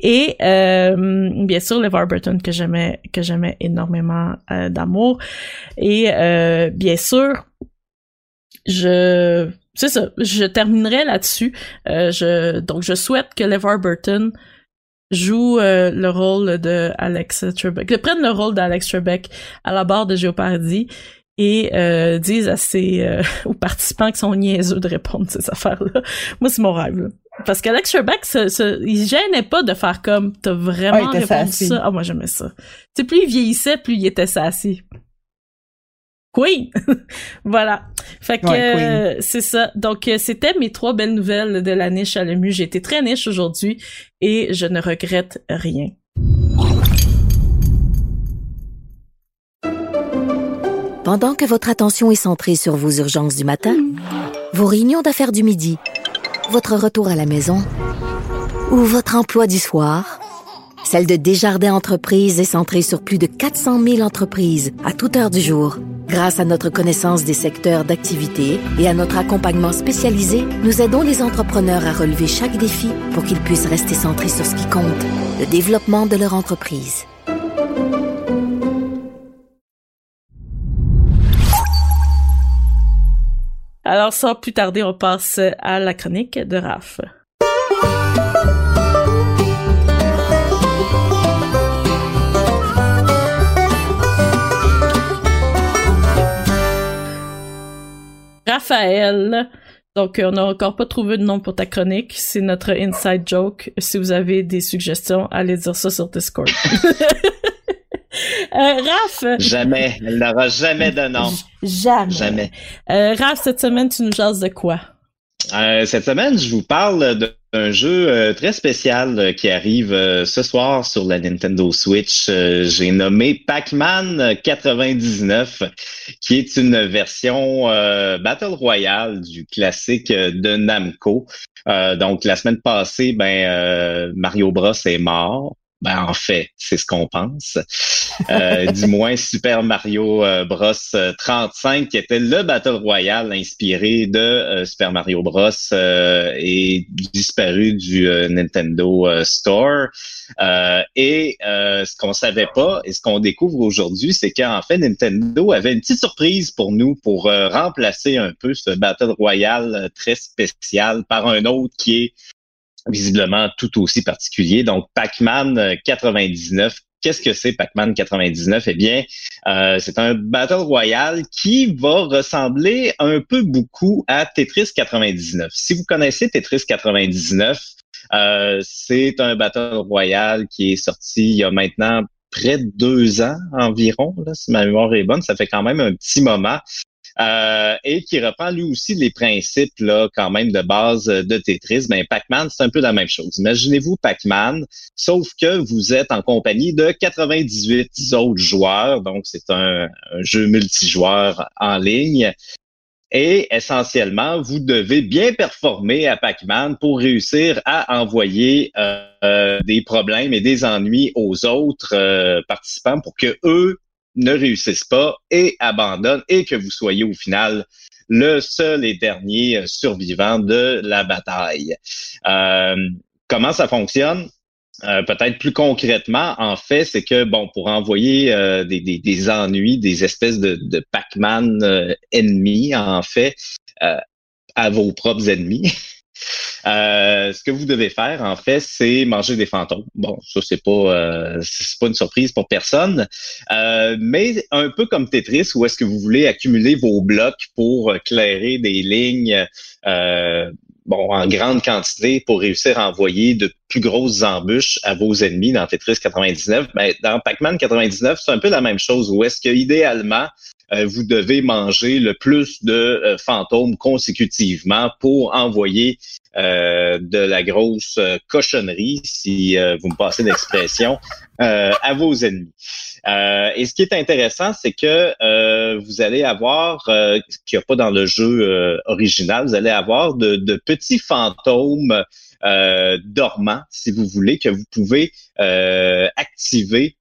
Et euh, bien sûr, LeVar Burton que j'aimais que j'aimais énormément euh, d'amour. Et euh, bien sûr, je c'est ça. Je terminerai là-dessus. Euh, je donc je souhaite que LeVar Burton joue euh, le rôle de Alex Trebek, que prenne le rôle d'Alex Trebek à la barre de Géopardy et euh, dise à ses euh, aux participants qui sont niaiseux de répondre à ces affaires-là. Moi, c'est mon rêve. là. Parce qu'Alex Trebek, se, se- il gênait pas de faire comme t'as vraiment Ah, il était répondu ça. Ah, moi j'aimais ça. Tu sais, plus il vieillissait, plus il était sassy. Queen! voilà. Fait que Ouais, euh, c'est ça. Donc euh, c'était mes trois belles nouvelles de la niche à l'EMU. J'ai été très niche aujourd'hui et je ne regrette rien. Pendant que votre attention est centrée sur vos urgences du matin, vos réunions d'affaires du midi, votre retour à la maison ou votre emploi du soir, celle de Desjardins Entreprises est centrée sur plus de 400 000 entreprises à toute heure du jour. Grâce à notre connaissance des secteurs d'activité et à notre accompagnement spécialisé, nous aidons les entrepreneurs à relever chaque défi pour qu'ils puissent rester centrés sur ce qui compte, le développement de leur entreprise. Alors sans plus tarder, on passe à la chronique de Raph. Raphaël. Donc, on n'a encore pas trouvé de nom pour ta chronique. C'est notre inside joke. Si vous avez des suggestions, allez dire ça sur Discord. euh, Raph. Jamais. Elle n'aura jamais de nom. Jamais. Jamais. Euh, Raph, cette semaine, tu nous jases de quoi? Euh, cette semaine, je vous parle d'un jeu euh, très spécial euh, qui arrive euh, ce soir sur la Nintendo Switch. Euh, J'ai nommé Pac-Man 99, qui est une version euh, Battle Royale du classique euh, de Namco. Donc, la semaine passée, ben Mario Bros est mort. Ben, en fait, c'est ce qu'on pense. Euh, du moins, Super Mario euh, Bros. euh, 35, qui était le Battle Royale inspiré de euh, Super Mario Bros. euh, est disparu du euh, Nintendo euh, Store. Euh, et euh, ce qu'on savait pas et ce qu'on découvre aujourd'hui, c'est qu'en fait, Nintendo avait une petite surprise pour nous pour euh, remplacer un peu ce Battle Royale euh, très spécial par un autre qui est visiblement tout aussi particulier. Donc, Pac-Man euh, 99, qu'est-ce que c'est Pac-Man 99 Eh bien, euh, c'est un battle royale qui va ressembler un peu beaucoup à Tetris 99. Si vous connaissez Tetris 99, euh, c'est un battle royale qui est sorti il y a maintenant près de deux ans environ, là, si ma mémoire est bonne. Ça fait quand même un petit moment. Euh, et qui reprend lui aussi les principes là quand même de base de Tetris. Ben, Pac-Man, c'est un peu la même chose. Imaginez-vous Pac-Man, sauf que vous êtes en compagnie de 98 autres joueurs, donc c'est un, jeu multijoueur en ligne. Et essentiellement, vous devez bien performer à Pac-Man pour réussir à envoyer euh, des problèmes et des ennuis aux autres euh, participants pour que eux ne réussissent pas et abandonnent et que vous soyez au final le seul et dernier survivant de la bataille. Euh, comment ça fonctionne? Euh, peut-être plus concrètement, en fait, c'est que bon, pour envoyer euh, des, des, ennuis, des espèces de, de Pac-Man ennemis, en fait, à vos propres ennemis, Euh, ce que vous devez faire, en fait, c'est manger des fantômes. Bon, ça, c'est pas euh, c'est pas une surprise pour personne. Euh, mais un peu comme Tetris, où est-ce que vous voulez accumuler vos blocs pour clairer des lignes bon, en grande quantité pour réussir à envoyer de plus grosses embûches à vos ennemis dans Tetris 99. Mais ben, dans Pac-Man 99, c'est un peu la même chose, où est-ce que idéalement, vous devez manger le plus de fantômes consécutivement pour envoyer euh, de la grosse euh, cochonnerie, si euh, vous me passez l'expression, à vos ennemis. et ce qui est intéressant, c'est que vous allez avoir, qu'il n'y a pas dans le jeu original, vous allez avoir de, de petits fantômes dormants, si vous voulez, que vous pouvez activer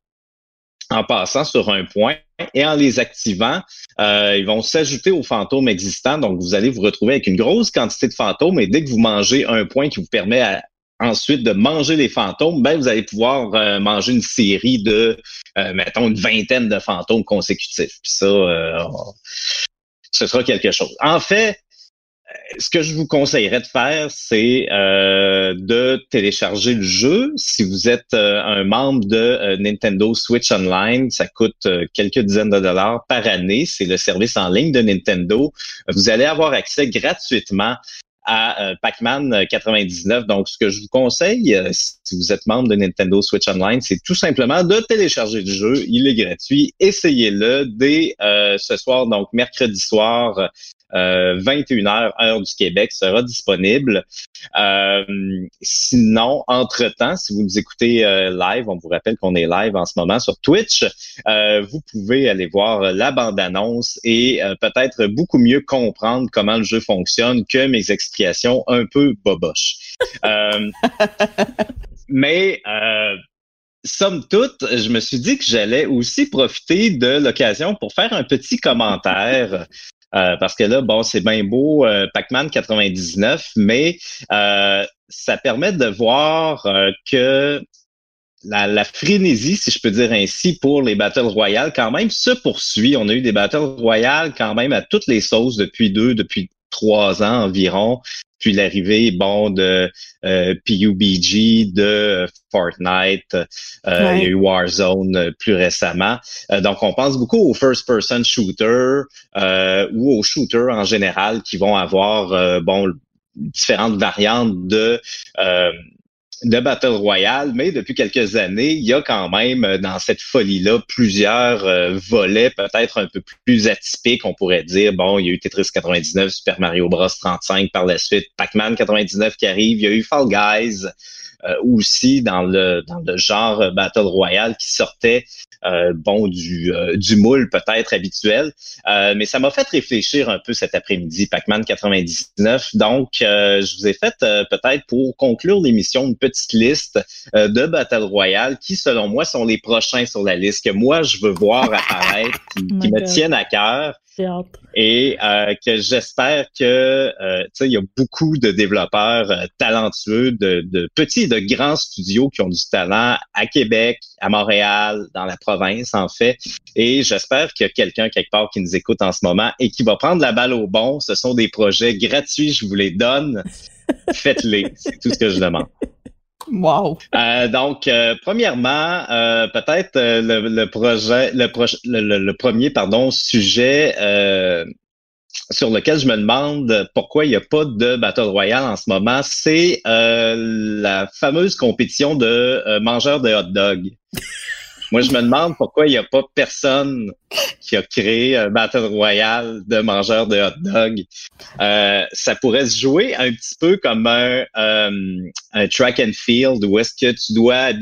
en passant sur un point et en les activant, euh, ils vont s'ajouter aux fantômes existants. Donc, vous allez vous retrouver avec une grosse quantité de fantômes et dès que vous mangez un point qui vous permet ensuite de manger les fantômes, ben vous allez pouvoir euh, manger une série de, euh, mettons, une vingtaine de fantômes consécutifs. Puis ça, ce sera quelque chose. En fait, ce que je vous conseillerais de faire, c'est euh, de télécharger le jeu. Si vous êtes euh, un membre de euh, Nintendo Switch Online, ça coûte quelques dizaines de dollars par année. C'est le service en ligne de Nintendo. Vous allez avoir accès gratuitement à Pac-Man 99. Donc, ce que je vous conseille, si vous êtes membre de Nintendo Switch Online, c'est tout simplement de télécharger le jeu. Il est gratuit. Essayez-le dès ce soir, donc mercredi soir. 21h euh, heure du Québec sera disponible. Euh, sinon, entre-temps, si vous nous écoutez euh, live, on vous rappelle qu'on est live en ce moment sur Twitch, vous pouvez aller voir la bande-annonce et peut-être beaucoup mieux comprendre comment le jeu fonctionne que mes explications un peu boboches. mais somme toute, je me suis dit que j'allais aussi profiter de l'occasion pour faire un petit commentaire euh, parce que là, bon, c'est bien beau, euh, Pac-Man 99, mais euh, ça permet de voir que la, la, frénésie, si je peux dire ainsi, pour les Battle Royale quand même se poursuit. On a eu des Battle Royale quand même à toutes les sauces depuis deux, depuis trois ans environ. Puis l'arrivée, bon, de euh, PUBG, de Fortnite, euh, il y a eu Warzone euh, plus récemment. donc, on pense beaucoup aux first-person shooter ou aux shooters en général qui vont avoir, bon, différentes variantes de de Battle Royale, mais depuis quelques années, il y a quand même euh, dans cette folie-là plusieurs euh, volets peut-être un peu plus atypiques. On pourrait dire, bon, il y a eu Tetris 99, Super Mario Bros 35 par la suite, Pac-Man 99 qui arrive, il y a eu Fall Guys, euh, aussi dans le dans le genre Battle Royale qui sortait euh, bon du, euh, du moule peut-être habituel. mais ça m'a fait réfléchir un peu cet après-midi, Pac-Man 99. Donc, je vous ai fait peut-être pour conclure l'émission une petite liste de Battle Royale qui, selon moi, sont les prochains sur la liste que moi je veux voir apparaître, qui, qui me tiennent à cœur. Et euh, que j'espère que euh, il y a beaucoup de développeurs euh, talentueux, de, de, petits et de grands studios qui ont du talent à Québec, à Montréal, dans la province en fait. Et j'espère qu'il y a quelqu'un quelque part qui nous écoute en ce moment et qui va prendre la balle au bon. Ce sont des projets gratuits, je vous les donne. Faites-les, c'est tout ce que je demande. Wow. Euh, donc, euh, premièrement, euh, peut-être le, projet, le, premier, pardon, sujet sur lequel je me demande pourquoi il n'y a pas de Battle Royale en ce moment, c'est la fameuse compétition de mangeurs de hot dog. Moi, je me demande pourquoi il n'y a pas personne qui a créé un Battle Royale de mangeurs de hot dog. Euh, ça pourrait se jouer un petit peu comme un, euh, un track and field où est-ce que tu dois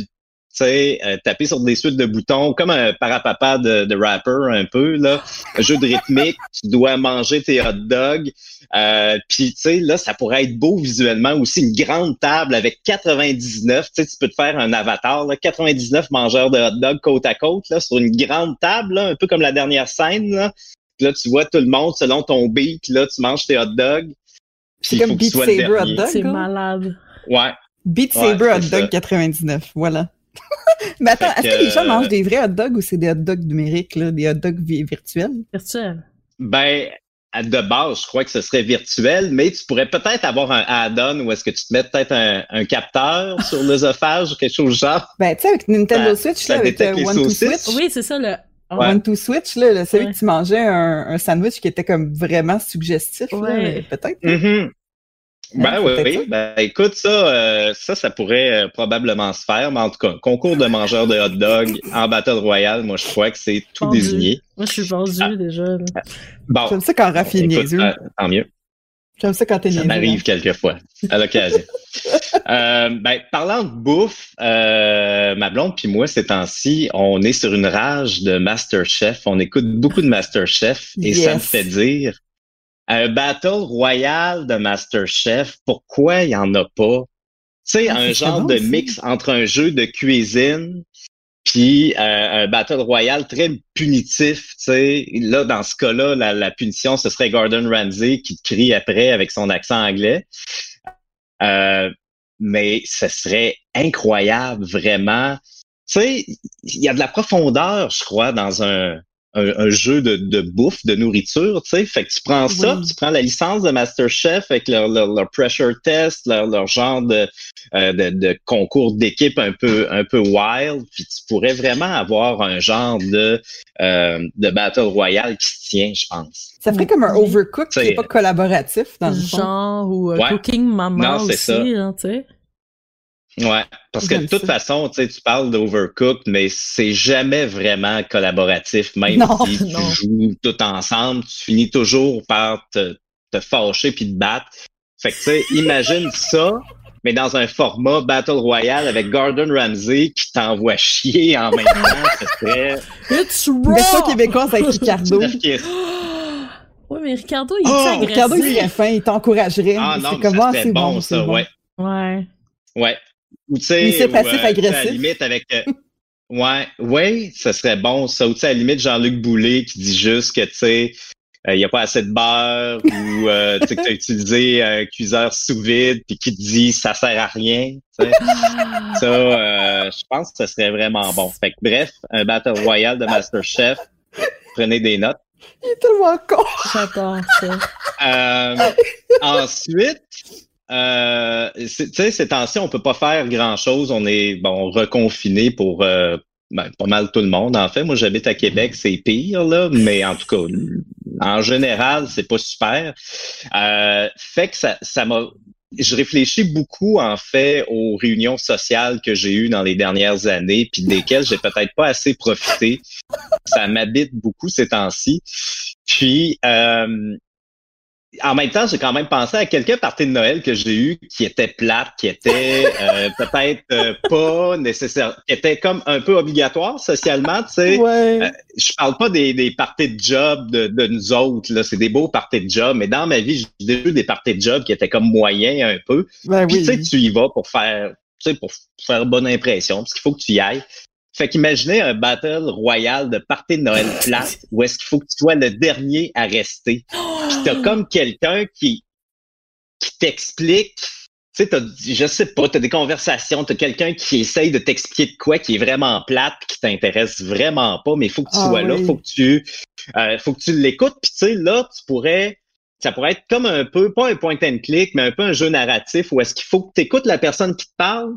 sais, euh, taper sur des suites de boutons, comme un parapapa de, de rapper un peu, là. Un jeu de rythmique, tu dois manger tes hot dogs. Euh, Puis, tu sais, là, ça pourrait être beau visuellement aussi, une grande table avec 99, tu sais, tu peux te faire un avatar, là, 99 mangeurs de hot dogs côte à côte, là, sur une grande table, là, un peu comme la dernière scène, là. là, tu vois tout le monde selon ton beat, là, tu manges tes hot dogs. C'est comme Beat Saber hot dog. C'est malade. Ouais. Beat Saber hot dog 99, voilà. Mais attends, est-ce que les gens mangent des vrais hot dogs ou c'est des hot dogs numériques, là, des hot dogs virtuels? Virtuels. Ben, de base, je crois que ce serait virtuel, mais tu pourrais peut-être avoir un add-on où est-ce que tu te mets peut-être un, capteur sur l'œsophage ou quelque chose du genre. Ben, tu sais, avec Nintendo Switch, là, avec le One to Switch. Oui, c'est ça, le One to Switch, là, celui que tu mangeais un, sandwich qui était comme vraiment suggestif, peut-être. Mm-hmm. Ben oui, oui. Ben, écoute, ça, euh, ça, ça pourrait euh, probablement se faire, mais en tout cas, concours de mangeurs de hot dog en Battle Royale, moi, je crois que c'est tout désigné. Moi, je suis vendu ah. déjà. Là. Bon. J'aime ça quand Rafi est. Euh, tant mieux. J'aime ça quand t'es Ça m'arrive hein. quelquefois, à l'occasion. ben, parlant de bouffe, ma blonde puis moi, ces temps-ci, on est sur une rage de Masterchef. On écoute beaucoup de Masterchef et ça me fait dire un battle royal de Masterchef, pourquoi il n'y en a pas? Tu sais, ah, un genre de mix entre un jeu de cuisine puis euh, un battle royal très punitif, tu sais. Là, dans ce cas-là, la, punition, ce serait Gordon Ramsay qui te crie après avec son accent anglais. Euh, mais ce serait incroyable, vraiment. Tu sais, il y a de la profondeur, je crois, dans un un, jeu de, de, bouffe, de nourriture, tu sais. Fait que tu prends ça, tu prends la licence de Masterchef avec leur, leur, pressure test, leur, leur genre de, euh, de, de, concours d'équipe un peu un peu wild, puis tu pourrais vraiment avoir un genre de euh, de battle royale qui se tient, je pense. Ça ferait comme un overcook qui n'est pas collaboratif dans le genre ou euh, cooking mama aussi, hein, tu sais. Ouais, parce que de toute façon, tu sais, tu parles d'Overcooked, mais c'est jamais vraiment collaboratif, même si tu joues tout ensemble, tu finis toujours par te, te fâcher puis te battre. Fait que tu sais, imagine ça, mais dans un format Battle Royale avec Gordon Ramsay qui t'envoie chier en même temps, ce serait... It's raw! ça québécois avec Ricardo. oui, mais Ricardo, il est oh, agressif. Ricardo, il est fin, il t'encouragerait. Ah non, c'est bon, ça, ouais. Ouais. Ouais. Ou tu sais, c'est passif-agressif. à la limite avec. Euh, ouais, ouais, ce serait bon ça. Ou tu sais, à la limite Jean-Luc Boulet qui dit juste que tu sais. Il euh, n'y a pas assez de beurre ou euh, tu sais que tu as utilisé un cuiseur sous vide puis qui te dit ça sert à rien. ça, je pense que ce serait vraiment bon. Fait que, bref, un Battle Royale de Masterchef. Prenez des notes. Il est tellement con. J'adore ça. Euh, ensuite, euh, tu sais, ces temps-ci, on peut pas faire grand-chose. On est bon reconfiné pour euh, ben, pas mal tout le monde. En fait, moi, j'habite à Québec, c'est pire là, mais en tout cas, en général, c'est pas super. Euh, fait que ça, ça m'a je réfléchis beaucoup en fait aux réunions sociales que j'ai eues dans les dernières années, puis desquelles j'ai peut-être pas assez profité. Ça m'habite beaucoup ces temps-ci. Puis euh, en même temps, j'ai quand même pensé à quelques parties de Noël que j'ai eues qui étaient plates, qui étaient euh, peut-être euh, pas nécessaires, qui étaient comme un peu obligatoires socialement, tu sais. Euh, je parle pas des, des parties de job de, de nous autres, là, c'est des beaux parties de job, mais dans ma vie, j'ai eu des parties de job qui étaient comme moyens un peu. Ben Puis tu sais, tu y vas pour faire, tu sais, pour faire bonne impression, parce qu'il faut que tu y ailles. Fait qu'imaginez un battle royal de party de Noël plate où est-ce qu'il faut que tu sois le dernier à rester. Puis t'as comme quelqu'un qui, qui t'explique, tu sais, je sais pas, t'as des conversations, t'as quelqu'un qui essaye de t'expliquer de quoi qui est vraiment plate, qui t'intéresse vraiment pas, mais il faut que tu ah sois là, faut que tu, euh, faut que tu l'écoutes. Puis tu sais, là, tu pourrais, ça pourrait être comme un peu, pas un point and click, mais un peu un jeu narratif où est-ce qu'il faut que tu écoutes la personne qui te parle,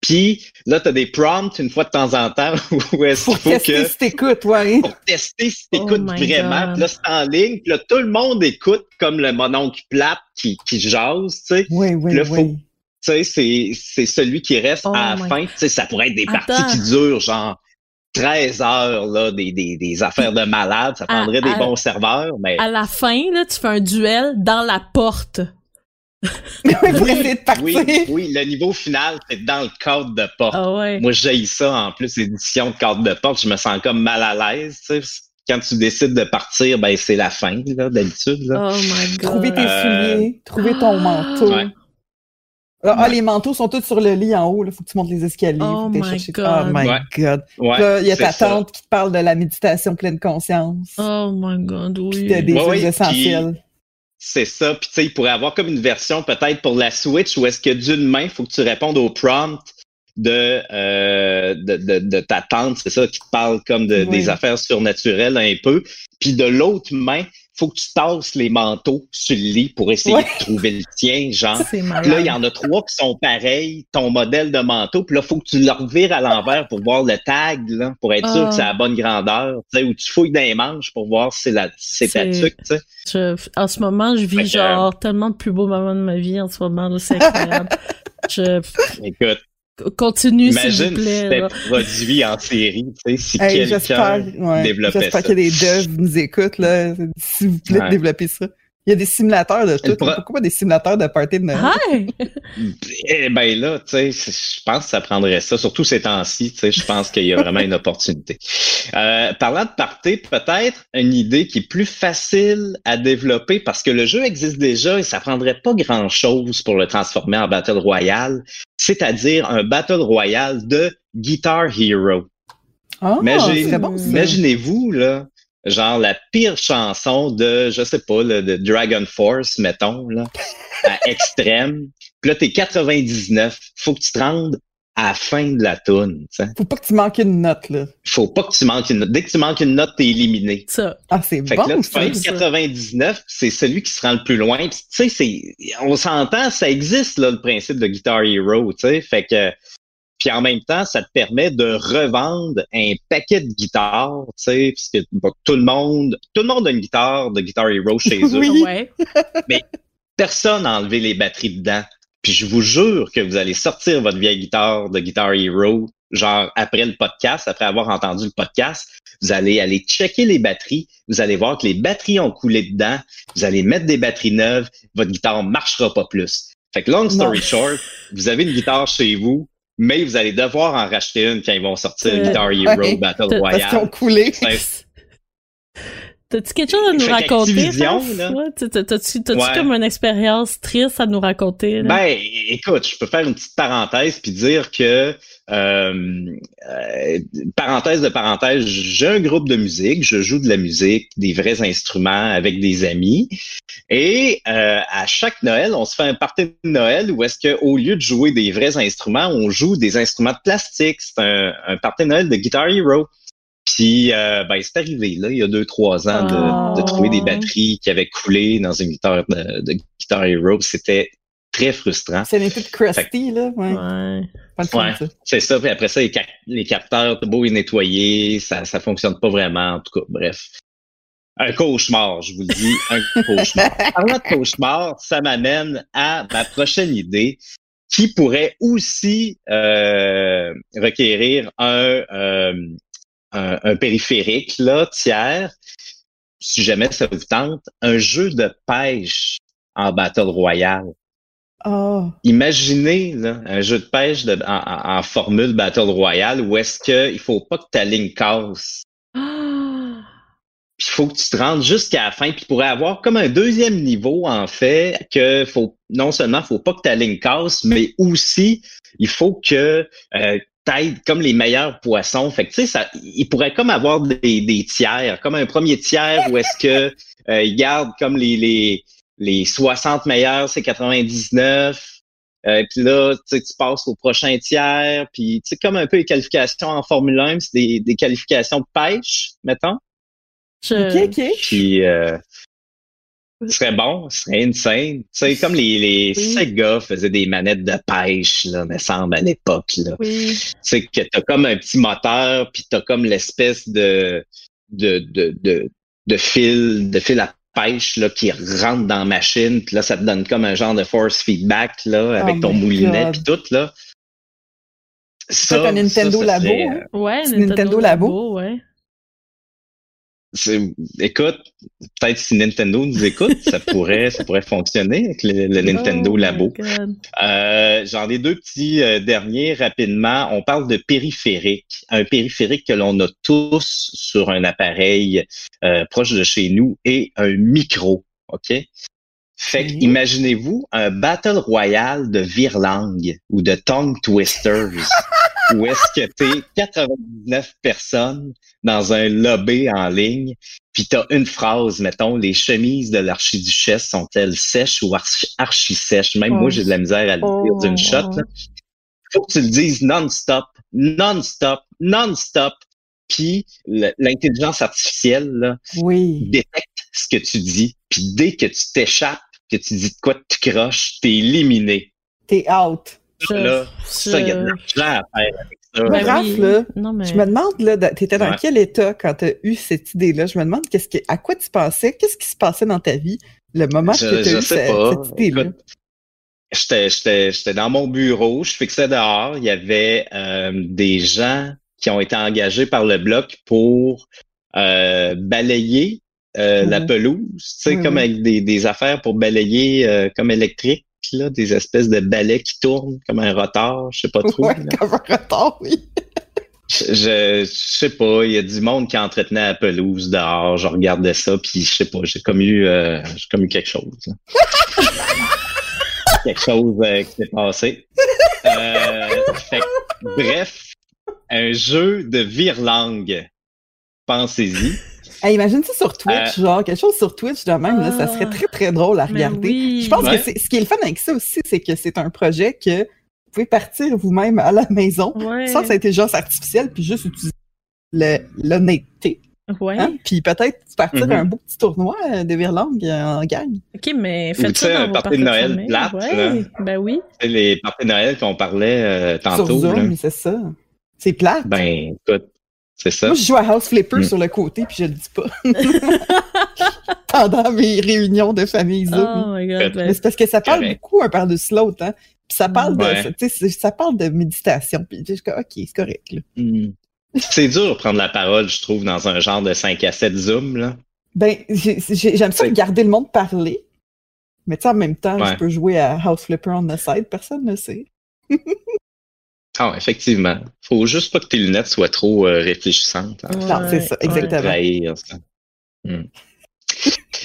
Puis là, tu as des prompts une fois de temps en temps où est-ce qu'il Pour faut tester que... si t'écoutes, ouais. Pour tester si Oh t'écoutes my vraiment. God. Puis là, c'est en ligne. Puis là, tout le monde écoute comme le mononcle plate qui, qui jase, tu sais. Oui, oui, Là, faut-. Tu sais, c'est, c'est celui qui reste Oh à la fin. Tu sais, ça pourrait être des Attends. parties qui durent genre 13 heures, là, des, des, des affaires de malades. Ça prendrait À- des à- bons serveurs, mais... À la fin, là, tu fais un duel dans la porte. Oui, pour essayer de partir. Oui, oui, le niveau final, c'est dans le cadre de porte. Ah ouais. Moi, j'ai ça en plus, édition de cadre de porte. Je me sens comme mal à l'aise. tu sais. Quand tu décides de partir, ben c'est la fin, là, d'habitude. là. Oh my god. Trouver tes Euh, souliers, trouver ton manteau. Ouais. Ah, ah, les manteaux sont tous sur le lit en haut. Il faut que tu montes les escaliers. Oh my chercher- God. Oh my Ouais. God. Ouais, Là, il y a ta ça. tante qui te parle de la méditation pleine conscience. Oh my god, Puis oui. t'as des ouais, essentielles. C'est ça. Puis tu sais, il pourrait avoir comme une version peut-être pour la Switch où est-ce que d'une main, il faut que tu répondes au prompt de, euh, de, de, de ta tante, c'est ça, qui te parle comme de, des affaires surnaturelles un peu. Puis de l'autre main, faut que tu tasses les manteaux sur le lit pour essayer Ouais. de trouver le tien, genre. Là, il y en a trois qui sont pareils, ton modèle de manteau. Puis là, faut que tu le revires à l'envers pour voir le tag, là, pour être sûr Ah. que c'est à la bonne grandeur. Tu sais, ou tu fouilles dans les manches pour voir si c'est la, c'est ta tuque, tu sais. Je- en ce moment, je vis Fait que, genre tellement de plus beaux moments de ma vie en ce moment, là, c'est incroyable. je Écoute, continue, s'il imagine vous si plaît. c'était là. produit en série, tu sais, si Hey, j'espère quelqu'un ouais, développait j'espère ça. qu'il y a des devs nous écoutent. Là. S'il vous plaît, Ouais. développez ça. Il y a des simulateurs de tout. pourra- Pourquoi pas des simulateurs de party de Noël? Eh ben là, tu sais, je pense que ça prendrait ça, surtout ces temps-ci, tu sais, je pense qu'il y a vraiment une opportunité. Euh, parlant de party, peut-être une idée qui est plus facile à développer parce que le jeu existe déjà et ça prendrait pas grand-chose pour le transformer en Battle Royale, c'est-à-dire un Battle Royale de Guitar Hero. Ah, Imagine- bon. Imaginez-vous, là, genre la pire chanson de, je sais pas, là, de Dragon Force, mettons, là, à extrême. Puis là, t'es 99. Faut que tu te rendes à la fin de la tune. tu sais. Faut pas que tu manques une note, là. Faut pas que tu manques une note. Dès que tu manques une note, t'es éliminé. Ça. Ah, c'est Fait que là, bon, tu ça. fais ça. 99, c'est celui qui se rend le plus loin. Tu sais, c'est, on s'entend, ça existe, là, le principe de Guitar Hero, tu sais. Fait que, puis en même temps, ça te permet de revendre un paquet de guitares, tu sais, puisque bon, tout le monde, tout le monde a une guitare de Guitar Hero chez eux. Oui. Ouais. Personne n'a enlevé les batteries dedans. Puis je vous jure que vous allez sortir votre vieille guitare de Guitar Hero, genre après le podcast, après avoir entendu le podcast, vous allez aller checker les batteries, vous allez voir que les batteries ont coulé dedans, vous allez mettre des batteries neuves, votre guitare marchera pas plus. Fait que long story Non. short, vous avez une guitare chez vous, mais vous allez devoir en racheter une quand ils vont sortir Euh, Guitar Hero ouais. Battle Parce Parce qu'ils ont Royale. coulé. T'as-tu quelque chose à nous Fait raconter? Ouais, T'as-tu Ouais. comme une expérience triste à nous raconter? Là? Ben, écoute, je peux faire une petite parenthèse puis dire que euh, euh, parenthèse de parenthèse, j'ai un groupe de musique, je joue de la musique, des vrais instruments avec des amis, et euh, à chaque Noël, on se fait un party de Noël où est-ce que au lieu de jouer des vrais instruments, on joue des instruments de plastique. C'est un, un party de Noël de Guitar Hero. Puis, euh, ben, c'est arrivé, là, il y a deux, trois ans, de, Oh. de trouver des batteries qui avaient coulé dans une guitare de, de Guitar Hero. C'était très frustrant. C'est une petite crusty, là. Ouais. Ouais. Ouais. ça. C'est ça. Puis après ça, les, cap- les capteurs, beau les nettoyer, ça, ça fonctionne pas vraiment. En tout cas, bref. Un cauchemar, je vous le dis, un cauchemar. Parlant de cauchemar, ça m'amène à ma prochaine idée qui pourrait aussi euh, requérir un, euh, un, un périphérique là, tiers, si jamais ça vous tente, un jeu de pêche en Battle Royale. Ah. Imaginez là, un jeu de pêche de- en, en- en formule Battle Royale où est-ce que il faut pas que ta ligne casse. Puis il faut que tu te rendes jusqu'à la fin. Puis il pourrait avoir comme un deuxième niveau, en fait, que faut non seulement faut pas que ta ligne casse, mais aussi il faut que euh, comme les meilleurs poissons. Fait que tu sais, ça, il pourrait comme avoir des, des tiers, comme un premier tiers où est-ce que euh, il garde comme les, les, les 60 meilleurs, c'est 99. Euh, puis là, tu sais, tu passes au prochain tiers, puis tu sais, comme un peu les qualifications en Formule 1, c'est des, des qualifications de pêche, mettons. Je... OK, OK. Puis, euh, Ce serait bon, ce serait insane. Tu sais, comme les, les Oui. Sega faisaient des manettes de pêche, là, me semble, à l'époque, là. Oui. Tu sais, que t'as comme un petit moteur, puis t'as comme l'espèce de, de, de, de, de fil, de fil à pêche, là, qui rentre dans la machine, puis là, ça te donne comme un genre de force feedback, là, avec Oh ton moulinet, God. puis tout, là. C'est un Nintendo ça Labo, serait, hein? Ouais, C'est Nintendo Labo. ouais. Écoute, peut-être si Nintendo nous écoute, ça pourrait, ça pourrait fonctionner avec le, le Nintendo Oh Labo. Euh, J'en ai deux petits euh, derniers rapidement. On parle de périphérique, un périphérique que l'on a tous sur un appareil euh, proche de chez nous et un micro, ok? Fait que Oui. imaginez-vous un battle royale de virlangue ou de tongue twisters où est-ce que t'es? 99 personnes dans un lobby en ligne, puis t'as une phrase, mettons, les chemises de l'archiduchesse sont-elles sèches ou archi, archi-sèches? Même moi, j'ai de la misère à le dire d'une shot. là. Faut que tu le dises non-stop, non-stop, non-stop. Puis l'intelligence artificielle là, Oui. détecte ce que tu dis. Puis dès que tu t'échappes, que tu dis de quoi tu croches, t'es éliminé. T'es out. Je- là, je- Ça, il y a de l'argent à faire avec ça. Ouais. Ben Raph, oui. là, Non, mais... Je me demande, là, t'étais dans Ouais. quel état quand t'as eu cette idée-là? Je me demande qu'est-ce que, à quoi tu pensais? Qu'est-ce qui se passait dans ta vie? Le moment Je- que t'as eu sais ce- pas. cette idée-là? J'étais, j'étais, j'étais dans mon bureau, je fixais dehors. Il y avait euh, des gens qui ont été engagés par le bloc pour euh, balayer euh, la pelouse, tu sais, comme avec des, des affaires pour balayer euh, comme électrique, là, des espèces de balais qui tournent comme un rotor, je sais pas trop. Ouais, comme un retard, oui. Je, sais pas, il y a du monde qui entretenait la pelouse dehors, je regardais ça, puis je sais pas, j'ai comme eu, euh, j'ai comme eu quelque chose. quelque chose euh, qui s'est passé. Euh, fait bref, un jeu de virlangue. Pensez-y. Hey, imagine ça sur Twitch, Euh, genre, quelque chose sur Twitch de même, là, ça serait très, très drôle à regarder. oui. Je pense Ouais. que c'est, ce qui est le fun avec ça aussi, c'est que c'est un projet que vous pouvez partir vous-même à la maison Ouais. sans intelligence artificielle, puis juste utiliser l'honnêteté. Ouais. Hein? Puis peut-être partir Mhm. un beau petit tournoi euh, de virlangue euh, en gang. OK, mais faites tu ça sais, dans un vos party de parties Noël plate, Ouais, là. ben oui. C'est les parties de Noël qu'on parlait euh, tantôt. sur là. Zoom, c'est ça. C'est plate. Ben, écoute, c'est ça. Moi, je joue à House Flipper Mm. sur le côté, puis je le dis pas. Pendant mes réunions de famille Zoom. Oh my God. Mais c'est parce que ça parle Correct. beaucoup un par-dessus l'autre, hein. Puis ça parle de, Ouais. ça, tu sais, c'est- ça parle de méditation. Puis je ok, c'est correct, là. Hmm. C'est dur de prendre la parole, je trouve, dans un genre de 5 à 7 Zoom. Là. Ben, j'ai- j'ai- j'aime ça regarder le monde parler. Mais tu sais, en même temps, Ouais. je peux jouer à House Flipper on the side, personne ne sait. Ah, effectivement. Faut juste pas que tes lunettes soient trop euh, réfléchissantes. hein. Non, c'est ça, exactement. Trahir, ça. Hmm.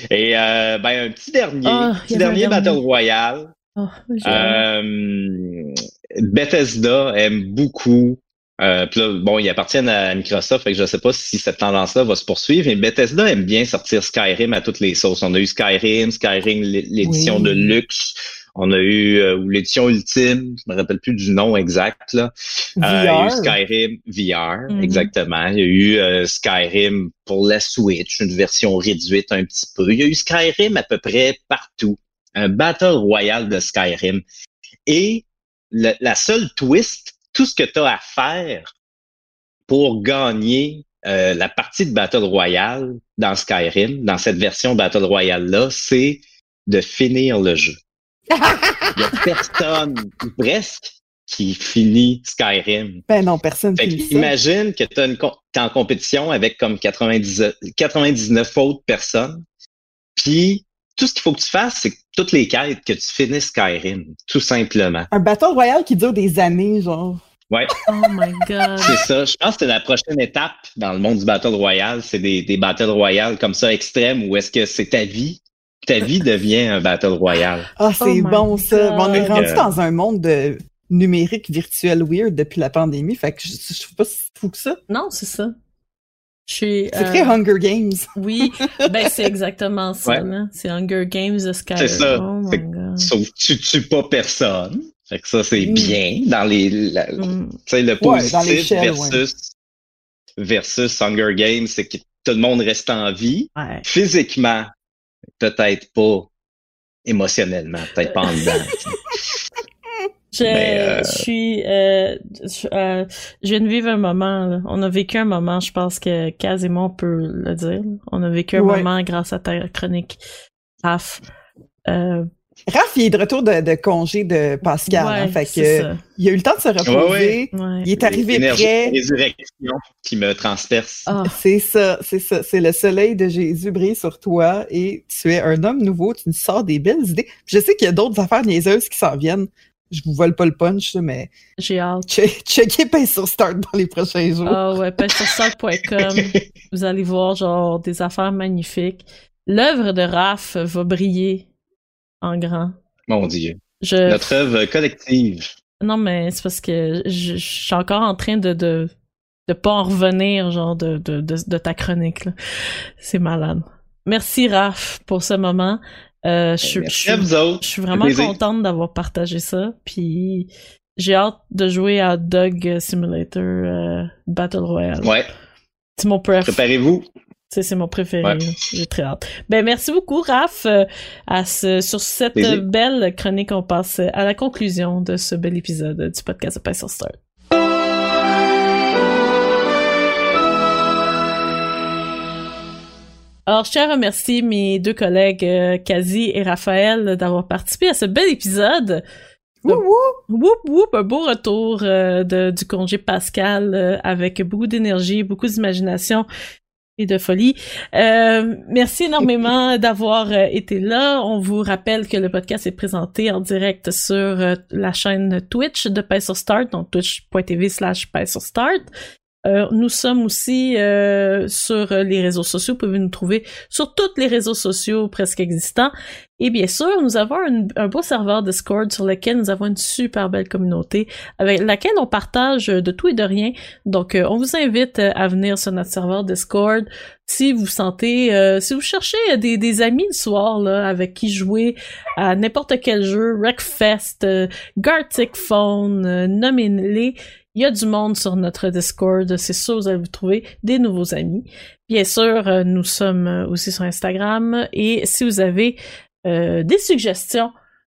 Et euh, ben, un petit dernier, Ah, petit dernier dernier. Battle Royale. Oh, j'ai hâte. Euh, Bethesda aime beaucoup. Euh, puis là, bon, ils appartiennent à Microsoft, fait que je sais pas si cette tendance-là va se poursuivre. Mais Bethesda aime bien sortir Skyrim à toutes les sauces. On a eu Skyrim, Skyrim l'édition Oui. de luxe. On a eu euh, l'édition ultime, je me rappelle plus du nom exact là. Euh, il y a eu. Skyrim VR, Mhm. exactement. Il y a eu euh, Skyrim pour la Switch, une version réduite un petit peu. Il y a eu Skyrim à peu près partout. Un Battle Royale de Skyrim. Et le- la seule twist, tout ce que tu as à faire pour gagner euh, la partie de Battle Royale dans Skyrim, dans cette version Battle Royale-là, c'est de finir le jeu. Il y a personne, ou presque, qui finit Skyrim. Ben non, personne Fait ça. imagine que tu es en compétition avec comme 90, 99 autres personnes. Puis tout ce qu'il faut que tu fasses, c'est que toutes les quêtes, que tu finisses Skyrim, tout simplement. Un Battle Royale qui dure des années, genre. Ouais, Oh my God. c'est ça. Je pense que c'est la prochaine étape dans le monde du Battle Royale. C'est des, des Battle Royale comme ça extrêmes où est-ce que c'est ta vie. Ta vie devient un Battle Royale. Ah, c'est Oh bon, ça. Bon, on est rendu Euh, dans un monde de numérique virtuel weird depuis la pandémie. Fait que je, je trouve pas si fou que ça. Non, c'est ça. Je suis. C'est euh, très Hunger Games. Oui, ben c'est exactement ça. Ouais. C'est Hunger Games de Skyrim. C'est ça. Oh. Sauf que tu tues pas personne. Fait que ça, c'est Mm. bien dans les, la- Mm. Tu sais, le positif versus, versus Hunger Games, c'est que tout le monde reste en vie. Ouais. Physiquement, peut-être pas émotionnellement, peut-être pas en dedans. Je, euh, je suis, euh, je, euh, je, viens de vivre un moment. Là. On a vécu un moment, je pense que quasiment on peut le dire. On a vécu un ouais. moment grâce à ta chronique, Raph. Raph, il est de retour de, de congé de Pascal. Ouais, hein, fait que, il a eu le temps de se reposer. Ouais, il est arrivé prêt. résurrection qui me transperce. Ah. C'est ça, c'est ça. C'est le soleil de Jésus brille sur toi et tu es un homme nouveau. Tu nous sors des belles idées. Je sais qu'il y a d'autres affaires niaiseuses qui s'en viennent. Je vous vole pas le punch, mais J'ai hâte. che- checkez Pain sur Start dans les prochains jours. Ah ouais, pêchesursalt.com. vous allez voir genre des affaires magnifiques. L'œuvre de Raph va briller en grand. Mon Dieu. Je Notre œuvre collective. non mais c'est parce que je, je suis encore en train de de de pas en revenir genre de de de, de ta chronique. C'est malade. Merci Raph pour ce moment. Euh, je, je, Merci à vous autres. je suis vraiment contente d'avoir partagé ça. Puis j'ai hâte de jouer à Dog Simulator euh, Battle Royale. Ouais, C'est mon préf. préparez-vous. C'est c'est mon préféré. Ouais. J'ai très hâte. Ben merci beaucoup Raph euh, à ce, sur cette Plaisir. belle chronique. On passe à la conclusion de ce bel épisode du podcast de Passion Start. Alors, je tiens à remercier mes deux collègues, euh, Kazi et Raphaël, d'avoir participé à ce bel épisode. Wouh, wouh. Whoop whoop, un beau retour euh, de, du congé pascal euh, avec beaucoup d'énergie, beaucoup d'imagination et de folie. Euh, merci énormément d'avoir euh, été là. On vous rappelle que le podcast est présenté en direct sur euh, la chaîne Twitch de sur Start, donc twitch.tv slash sur Start. Euh, nous sommes aussi euh, sur les réseaux sociaux. Vous pouvez nous trouver sur tous les réseaux sociaux presque existants. Et bien sûr, nous avons un, beau serveur Discord sur lequel nous avons une super belle communauté avec laquelle on partage de tout et de rien. Donc, euh, on vous invite euh, à venir sur notre serveur Discord si vous sentez, euh, si vous cherchez des, amis le soir là, avec qui jouer à n'importe quel jeu, Wreckfest, euh, Gartic Phone, euh, nommez-les. Il y a du monde sur notre Discord, c'est sûr vous allez vous trouver des nouveaux amis. Bien sûr, euh, nous sommes euh, aussi sur Instagram et si vous avez euh, des suggestions,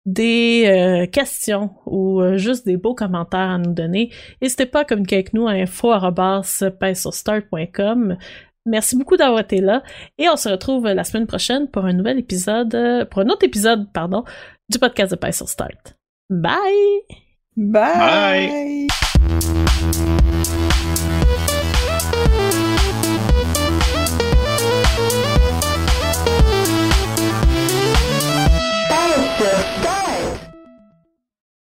des euh, questions ou euh, juste des beaux commentaires à nous donner, n'hésitez pas à communiquer avec nous à. Merci beaucoup d'avoir été là et on se retrouve la semaine prochaine pour un nouvel épisode, pour un autre épisode, pardon, du podcast de sur Start. Bye! Bye. Bye. Thank you.